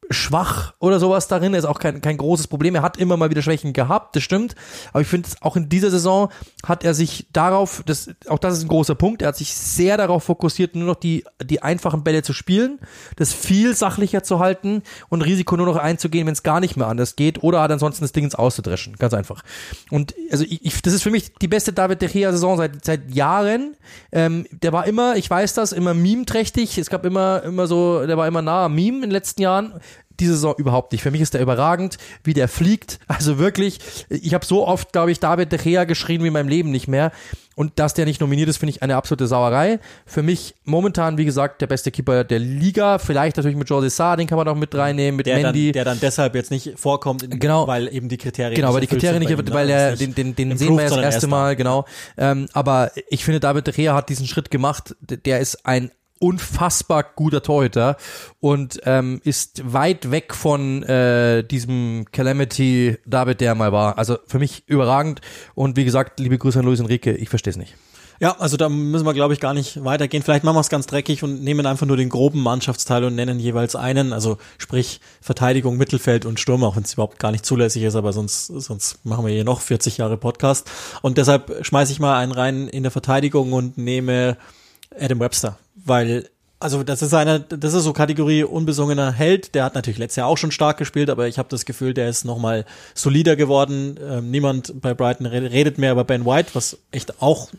schwach oder sowas darin. Er ist auch kein, kein großes Problem. Er hat immer mal wieder Schwächen gehabt, das stimmt. Aber ich finde, auch in dieser Saison hat er sich darauf, das, auch das ist ein großer Punkt, er hat sich sehr darauf fokussiert, nur noch die, die einfachen Bälle zu spielen, das viel sachlicher zu halten und Risiko nur noch einzugehen, wenn es gar nicht mehr anders geht oder hat ansonsten das Ding ins Auszudreschen. Ganz einfach. Und also ich, das ist für mich die beste David De Gea-Saison seit, seit Jahren. Ähm, der war immer, ich weiß das, immer meme-trächtig. Es gab immer, immer so, der war immer nah am Meme in den letzten Jahren diese Saison überhaupt nicht. Für mich ist der überragend, wie der fliegt. Also wirklich, ich habe so oft, glaube ich, David De Gea geschrien wie in meinem Leben nicht mehr. Und dass der nicht nominiert ist, finde ich eine absolute Sauerei. Für mich momentan, wie gesagt, der beste Keeper der Liga. Vielleicht natürlich mit Jordi Saar, den kann man auch mit reinnehmen, mit Der Mendy. dann, der dann deshalb jetzt nicht vorkommt, in, Genau. weil eben die Kriterien Genau, weil die Kriterien nicht, ihm, ne? weil er, den, den, den sehen wir ja das erste. Mal, genau. Ähm, aber ich finde, David De Gea hat diesen Schritt gemacht. Der ist ein unfassbar guter Torhüter und ähm, ist weit weg von äh, diesem Calamity David, der mal war. Also für mich überragend und wie gesagt, liebe Grüße an Luis Enrique, ich verstehe es nicht. Ja, also da müssen wir, glaube ich, gar nicht weitergehen. Vielleicht machen wir es ganz dreckig und nehmen einfach nur den groben Mannschaftsteil und nennen jeweils einen, also sprich Verteidigung, Mittelfeld und Sturm, auch wenn es überhaupt gar nicht zulässig ist, aber sonst, sonst machen wir hier noch 40 Jahre Podcast. Und deshalb schmeiße ich mal einen rein in der Verteidigung und nehme Adam Webster, weil also das ist eine, das ist so Kategorie unbesungener Held. Der hat natürlich letztes Jahr auch schon stark gespielt, aber ich habe das Gefühl, der ist noch mal solider geworden. Ähm, niemand bei Brighton redet, mehr über Ben White, was echt auch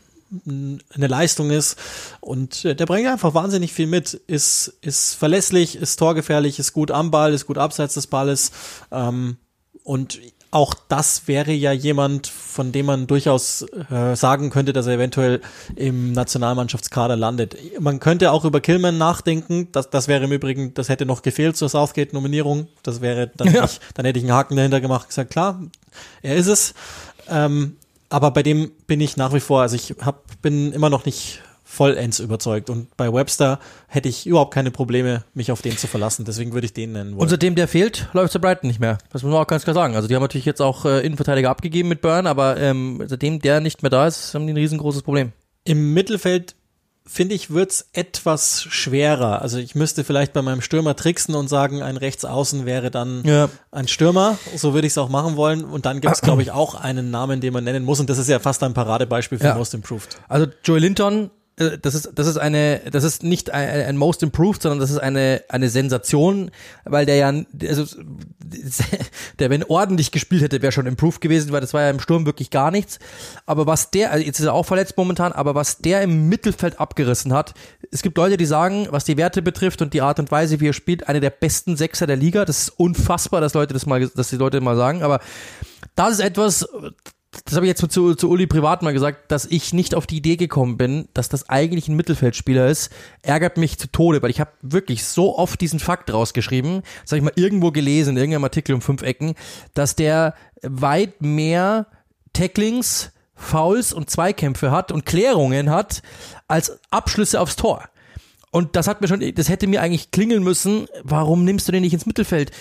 eine Leistung ist. Und äh, der bringt einfach wahnsinnig viel mit. Ist, ist verlässlich, ist torgefährlich, ist gut am Ball, ist gut abseits des Balles. Ähm, und auch das wäre ja jemand, von dem man durchaus äh, sagen könnte, dass er eventuell im Nationalmannschaftskader landet. Man könnte auch über Killman nachdenken. Das, das wäre im Übrigen, das hätte noch gefehlt zur Southgate-Nominierung. Das wäre dann Ja. nicht, dann hätte ich einen Haken dahinter gemacht, gesagt, klar, er ist es. Ähm, aber bei dem bin ich nach wie vor, also ich hab, bin immer noch nicht vollends überzeugt. Und bei Webster hätte ich überhaupt keine Probleme, mich auf den zu verlassen. Deswegen würde ich den nennen wollen. Und seitdem der fehlt, läuft der Brighton nicht mehr. Das muss man auch ganz klar sagen. Also die haben natürlich jetzt auch äh, Innenverteidiger abgegeben mit Burn, aber ähm, seitdem der nicht mehr da ist, haben die ein riesengroßes Problem. Im Mittelfeld finde ich, wird's etwas schwerer. Also ich müsste vielleicht bei meinem Stürmer tricksen und sagen, ein Rechtsaußen wäre dann Ja. ein Stürmer. So würde ich es auch machen wollen. Und dann gibt's, glaube ich, auch einen Namen, den man nennen muss. Und das ist ja fast ein Paradebeispiel für Ja. Most Improved. Also Joey Linton, das ist, das ist eine, das ist nicht ein, ein Most Improved, sondern das ist eine, eine Sensation, weil der ja, also, der, wenn ordentlich gespielt hätte, wäre schon improved gewesen, weil das war ja im Sturm wirklich gar nichts. Aber was der, also jetzt ist er auch verletzt momentan, aber was der im Mittelfeld abgerissen hat, es gibt Leute, die sagen, was die Werte betrifft und die Art und Weise, wie er spielt, eine der besten Sechser der Liga. Das ist unfassbar, dass Leute das mal, dass die Leute mal sagen, aber das ist etwas, das habe ich jetzt zu, zu Uli privat mal gesagt, dass ich nicht auf die Idee gekommen bin, dass das eigentlich ein Mittelfeldspieler ist, ärgert mich zu Tode, weil ich habe wirklich so oft diesen Fakt rausgeschrieben, das habe ich mal irgendwo gelesen, in irgendeinem Artikel um fünf Ecken, dass der weit mehr Tacklings, Fouls und Zweikämpfe hat und Klärungen hat als Abschlüsse aufs Tor. Und das hat mir schon, das hätte mir eigentlich klingeln müssen. Warum nimmst du den nicht ins Mittelfeld?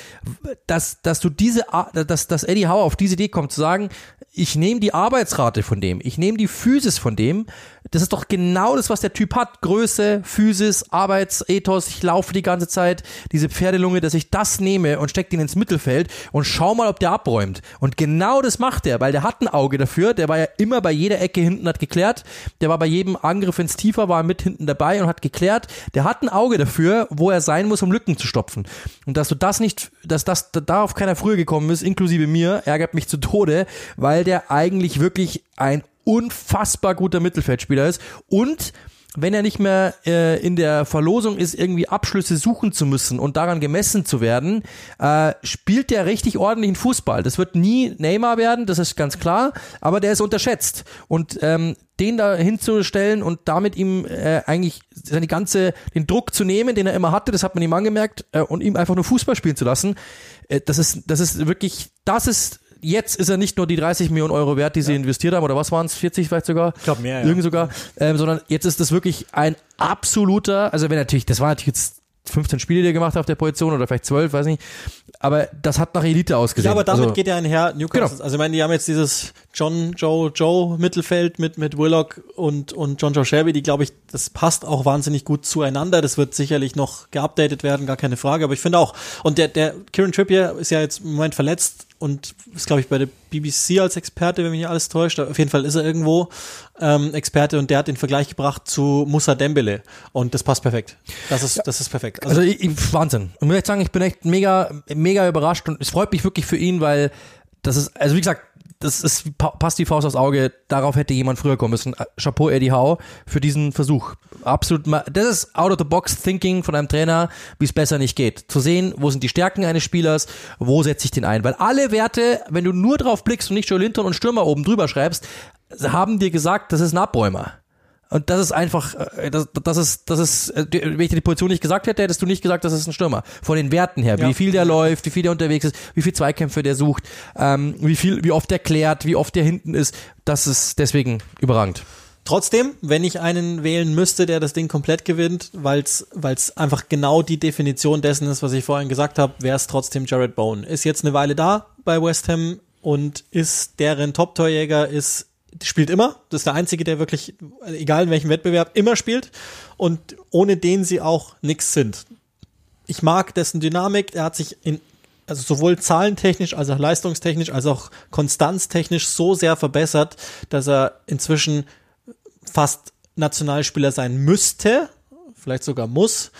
Dass, dass du diese, dass, dass Eddie Howe auf diese Idee kommt, zu sagen, ich nehme die Arbeitsrate von dem, ich nehme die Physis von dem. Das ist doch genau das, was der Typ hat. Größe, Physis, Arbeitsethos, ich laufe die ganze Zeit, diese Pferdelunge, dass ich das nehme und stecke den ins Mittelfeld und schau mal, ob der abräumt. Und genau das macht er, weil der hat ein Auge dafür. Der war ja immer bei jeder Ecke hinten, hat geklärt. Der war bei jedem Angriff ins Tiefer, war mit hinten dabei und hat geklärt. Der hat ein Auge dafür, wo er sein muss, um Lücken zu stopfen. Und dass du das nicht, dass das darauf keiner früher gekommen ist, inklusive mir, ärgert mich zu Tode, weil der eigentlich wirklich ein unfassbar guter Mittelfeldspieler ist und wenn er nicht mehr äh, in der Verlosung ist, irgendwie Abschlüsse suchen zu müssen und daran gemessen zu werden, äh, spielt der richtig ordentlichen Fußball. Das wird nie Neymar werden, das ist ganz klar, aber der ist unterschätzt. Und ähm, den da hinzustellen und damit ihm äh, eigentlich seine ganze, den Druck zu nehmen, den er immer hatte, das hat man ihm angemerkt, äh, und ihm einfach nur Fußball spielen zu lassen, äh, das ist, das ist wirklich, das ist Jetzt ist er nicht nur die 30 Millionen Euro wert, die sie investiert haben, oder was waren es, 40 vielleicht sogar? Ich glaub mehr, ja. Irgendwie sogar, ähm, sondern jetzt ist das wirklich ein absoluter, also wenn natürlich, das war natürlich jetzt 15 Spiele, die er gemacht hat auf der Position oder vielleicht 12, weiß nicht, aber das hat nach Elite ausgesehen. Ja, aber damit also, geht ja einher Newcastle. Genau. Also ich meine, die haben jetzt dieses John Joe Joe Mittelfeld mit mit Willock und und John Joe Shelby, die glaube ich, das passt auch wahnsinnig gut zueinander. Das wird sicherlich noch geupdatet werden, gar keine Frage. Aber ich finde auch und der der Kieran Trippier ist ja jetzt im Moment verletzt und ist glaube ich bei der BBC als Experte, wenn mich nicht alles täuscht. Auf jeden Fall ist er irgendwo ähm, Experte und der hat den Vergleich gebracht zu Musa Dembele und das passt perfekt. Das ist das ist perfekt. Also ich, ich, Wahnsinn. Und ich muss echt sagen, ich bin echt mega, mega überrascht und es freut mich wirklich für ihn, weil das ist, also wie gesagt, das ist, pa- passt die Faust aufs Auge, darauf hätte jemand früher kommen müssen. Chapeau Eddie Howe für diesen Versuch. Absolut, das ist out-of-the-box-thinking von einem Trainer, wie es besser nicht geht. Zu sehen, wo sind die Stärken eines Spielers, wo setze ich den ein. Weil alle Werte, wenn du nur drauf blickst und nicht Joe Linton und Stürmer oben drüber schreibst, haben dir gesagt, das ist ein Abräumer. Und das ist einfach, äh, das, das ist, das ist, äh, wenn ich dir die Position nicht gesagt hätte, hättest du nicht gesagt, das ist ein Stürmer. Von den Werten her, Ja. wie viel der läuft, wie viel der unterwegs ist, wie viel Zweikämpfe der sucht, ähm, wie viel, wie oft der klärt, wie oft der hinten ist, das ist deswegen überragend. Trotzdem, wenn ich einen wählen müsste, der das Ding komplett gewinnt, weil es einfach genau die Definition dessen ist, was ich vorhin gesagt habe, wäre es trotzdem Jared Bowen. Ist jetzt eine Weile da bei West Ham und ist deren Top-Torjäger, ist spielt immer. Das ist der einzige, der wirklich, egal in welchem Wettbewerb, immer spielt und ohne den sie auch nix sind. Ich mag dessen Dynamik. Er hat sich in also sowohl zahlentechnisch als auch leistungstechnisch als auch konstanztechnisch so sehr verbessert, dass er inzwischen fast Nationalspieler sein müsste, vielleicht sogar muss.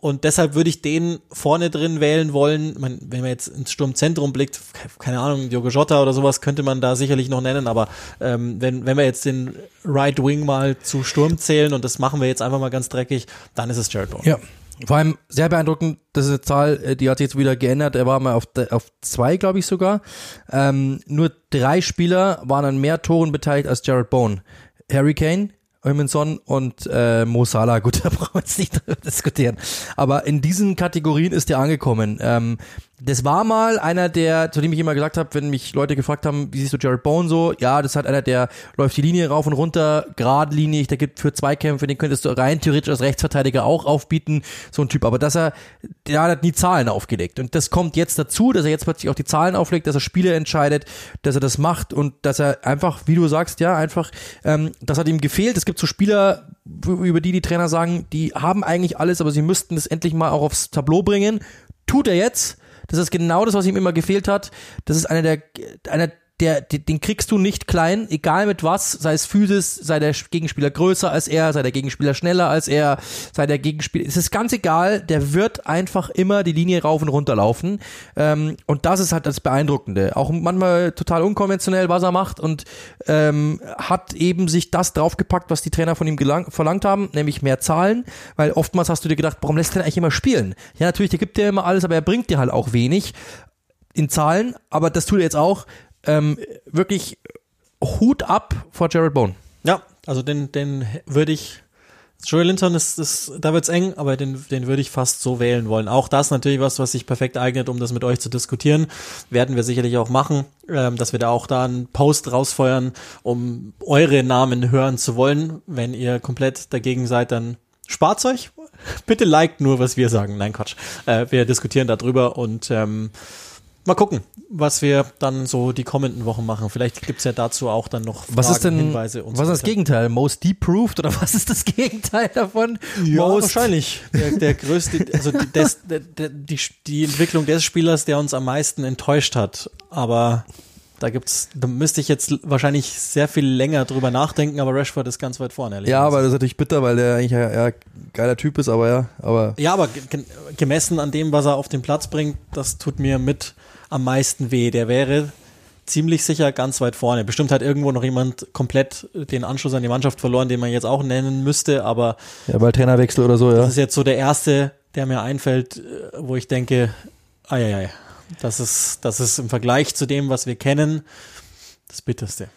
Und deshalb würde ich den vorne drin wählen wollen. Man, wenn man jetzt ins Sturmzentrum blickt, keine Ahnung, Diogo Jota oder sowas könnte man da sicherlich noch nennen, aber ähm, wenn, wenn wir jetzt den Right Wing mal zu Sturm zählen und das machen wir jetzt einfach mal ganz dreckig, dann ist es Jared Bowen. Ja. Vor allem sehr beeindruckend, das ist eine Zahl, äh, die hat sich jetzt wieder geändert. Er war mal auf, auf zwei, glaube ich sogar. Ähm, nur drei Spieler waren an mehr Toren beteiligt als Jared Bowen. Harry Kane, Eumanson und äh, Mo Salah. Gut, da brauchen wir jetzt nicht diskutieren. Aber in diesen Kategorien ist er angekommen. Ähm, das war mal einer der, zu dem ich immer gesagt habe, wenn mich Leute gefragt haben, wie siehst du Jared Bowen so? Ja, das ist halt einer, der läuft die Linie rauf und runter, geradlinig, der gibt für Zweikämpfe, den könntest du rein theoretisch als Rechtsverteidiger auch aufbieten, so ein Typ. Aber dass er, der hat nie Zahlen aufgelegt. Und das kommt jetzt dazu, dass er jetzt plötzlich auch die Zahlen auflegt, dass er Spiele entscheidet, dass er das macht und dass er einfach, wie du sagst, ja, einfach, ähm, das hat ihm gefehlt. Es gibt so Spieler, über die die Trainer sagen, die haben eigentlich alles, aber sie müssten das endlich mal auch aufs Tableau bringen. Tut er jetzt. Das ist genau das, was ihm immer gefehlt hat. Das ist einer der, einer der, den kriegst du nicht klein, egal mit was, sei es Physis, sei der Gegenspieler größer als er, sei der Gegenspieler schneller als er, sei der Gegenspieler, es ist ganz egal, der wird einfach immer die Linie rauf und runter laufen. Ähm, und das ist halt das Beeindruckende, auch manchmal total unkonventionell, was er macht und ähm, hat eben sich das draufgepackt, was die Trainer von ihm gelang, verlangt haben, nämlich mehr Zahlen, weil oftmals hast du dir gedacht, warum lässt er eigentlich immer spielen? Ja, natürlich, der gibt dir immer alles, aber er bringt dir halt auch wenig in Zahlen, aber das tut er jetzt auch, ähm, wirklich Hut ab vor Jared Bowen. Ja, also den, den würde ich. Joey Linton ist, ist da wird's eng, aber den, den würde ich fast so wählen wollen. Auch das natürlich was, was sich perfekt eignet, um das mit euch zu diskutieren. Werden wir sicherlich auch machen, ähm, dass wir da auch da einen Post rausfeuern, um eure Namen hören zu wollen. Wenn ihr komplett dagegen seid, dann spart's euch. Bitte liked nur, was wir sagen. Nein, Quatsch. Äh, wir diskutieren darüber und ähm, mal gucken, was wir dann so die kommenden Wochen machen. Vielleicht gibt's ja dazu auch dann noch Fragen, Was ist denn, Hinweise und was so ist das. Gegenteil? Most deproved oder was ist das Gegenteil davon? Ja, Most, wahrscheinlich. Der, der größte, also die, des, der, der, die, die Entwicklung des Spielers, der uns am meisten enttäuscht hat. Aber da gibt's, da müsste ich jetzt wahrscheinlich sehr viel länger drüber nachdenken, aber Rashford ist ganz weit vorne. ehrlich Ja, aber das ist natürlich bitter, weil der eigentlich ja, ja geiler Typ ist, aber ja, aber Ja, aber ge- ge- gemessen an dem, was er auf den Platz bringt, das tut mir mit am meisten weh. Der wäre ziemlich sicher ganz weit vorne. Bestimmt hat irgendwo noch jemand komplett den Anschluss an die Mannschaft verloren, den man jetzt auch nennen müsste, aber ja, weil Trainerwechsel oder so, ja. Das ist jetzt so der erste, der mir einfällt, wo ich denke, ei, das ist, das ist im Vergleich zu dem, was wir kennen, das Bitterste.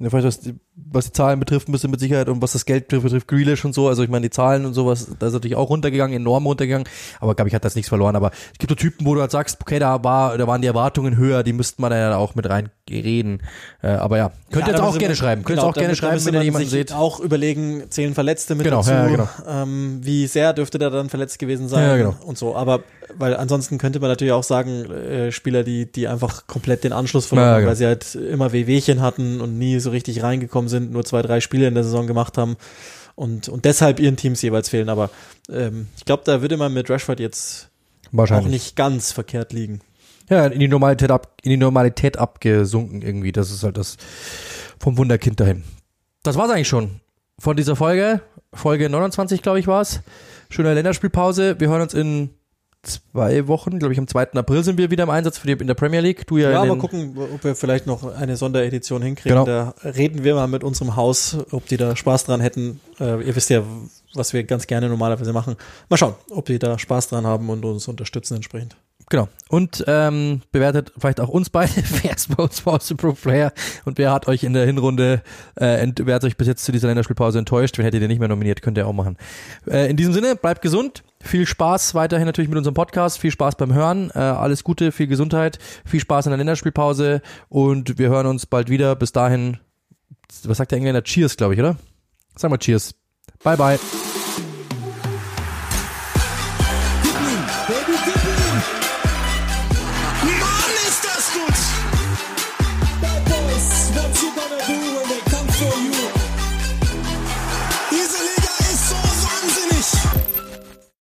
Ja, vielleicht was die, was die Zahlen betrifft, ein bisschen mit Sicherheit und was das Geld betrifft, betrifft Grealish und so. Also ich meine, die Zahlen und sowas, da ist natürlich auch runtergegangen, enorm runtergegangen. Aber glaube ich, hat das nichts verloren. Aber es gibt so Typen, wo du halt sagst, okay, da war, da waren die Erwartungen höher, die müssten man ja auch mit rein reden. Äh, aber ja, könnt ihr jetzt da auch gerne wir- schreiben. Könnt ihr genau, auch gerne schreiben, müsste wenn ihr man jemanden seht. auch überlegen, zählen Verletzte mit Genau, dazu, ja, ja, genau. ähm, wie sehr dürfte der dann verletzt gewesen sein Ja, ja, genau. und so. Aber weil ansonsten könnte man natürlich auch sagen, äh, Spieler, die, die einfach komplett den Anschluss verloren Ja, haben, genau. weil sie halt immer Wehwehchen hatten und nie so richtig reingekommen sind, nur zwei, drei Spiele in der Saison gemacht haben und, und deshalb ihren Teams jeweils fehlen. Aber ähm, ich glaube, da würde man mit Rashford jetzt auch Wahrscheinlich. nicht ganz verkehrt liegen. Ja, in die Normalität ab, in die Normalität abgesunken irgendwie. Das ist halt das vom Wunderkind dahin. Das war's eigentlich schon von dieser Folge. Folge 29, glaube ich, war's. Schöne Länderspielpause. Wir hören uns in zwei Wochen. Glaube ich, am 2. April sind wir wieder im Einsatz für die in der Premier League. Du ja, Ja, mal gucken, ob wir vielleicht noch eine Sonderedition hinkriegen. Genau. Da reden wir mal mit unserem Haus, ob die da Spaß dran hätten. Äh, ihr wisst ja, was wir ganz gerne normalerweise machen. Mal schauen, ob die da Spaß dran haben und uns unterstützen entsprechend. Genau. Und ähm, bewertet vielleicht auch uns beide. Wer ist bei uns Most Improved Player? Und wer hat euch in der Hinrunde, äh, wer hat euch bis jetzt zu dieser Länderspielpause enttäuscht? Wen hättet ihr nicht mehr nominiert? Könnt ihr auch machen. Äh, in diesem Sinne, bleibt gesund. Viel Spaß weiterhin natürlich mit unserem Podcast. Viel Spaß beim Hören. Äh, alles Gute, viel Gesundheit. Viel Spaß in der Länderspielpause. Und wir hören uns bald wieder. Bis dahin, was sagt der Engländer? Cheers, glaube ich, oder? Sag mal Cheers. Bye, bye.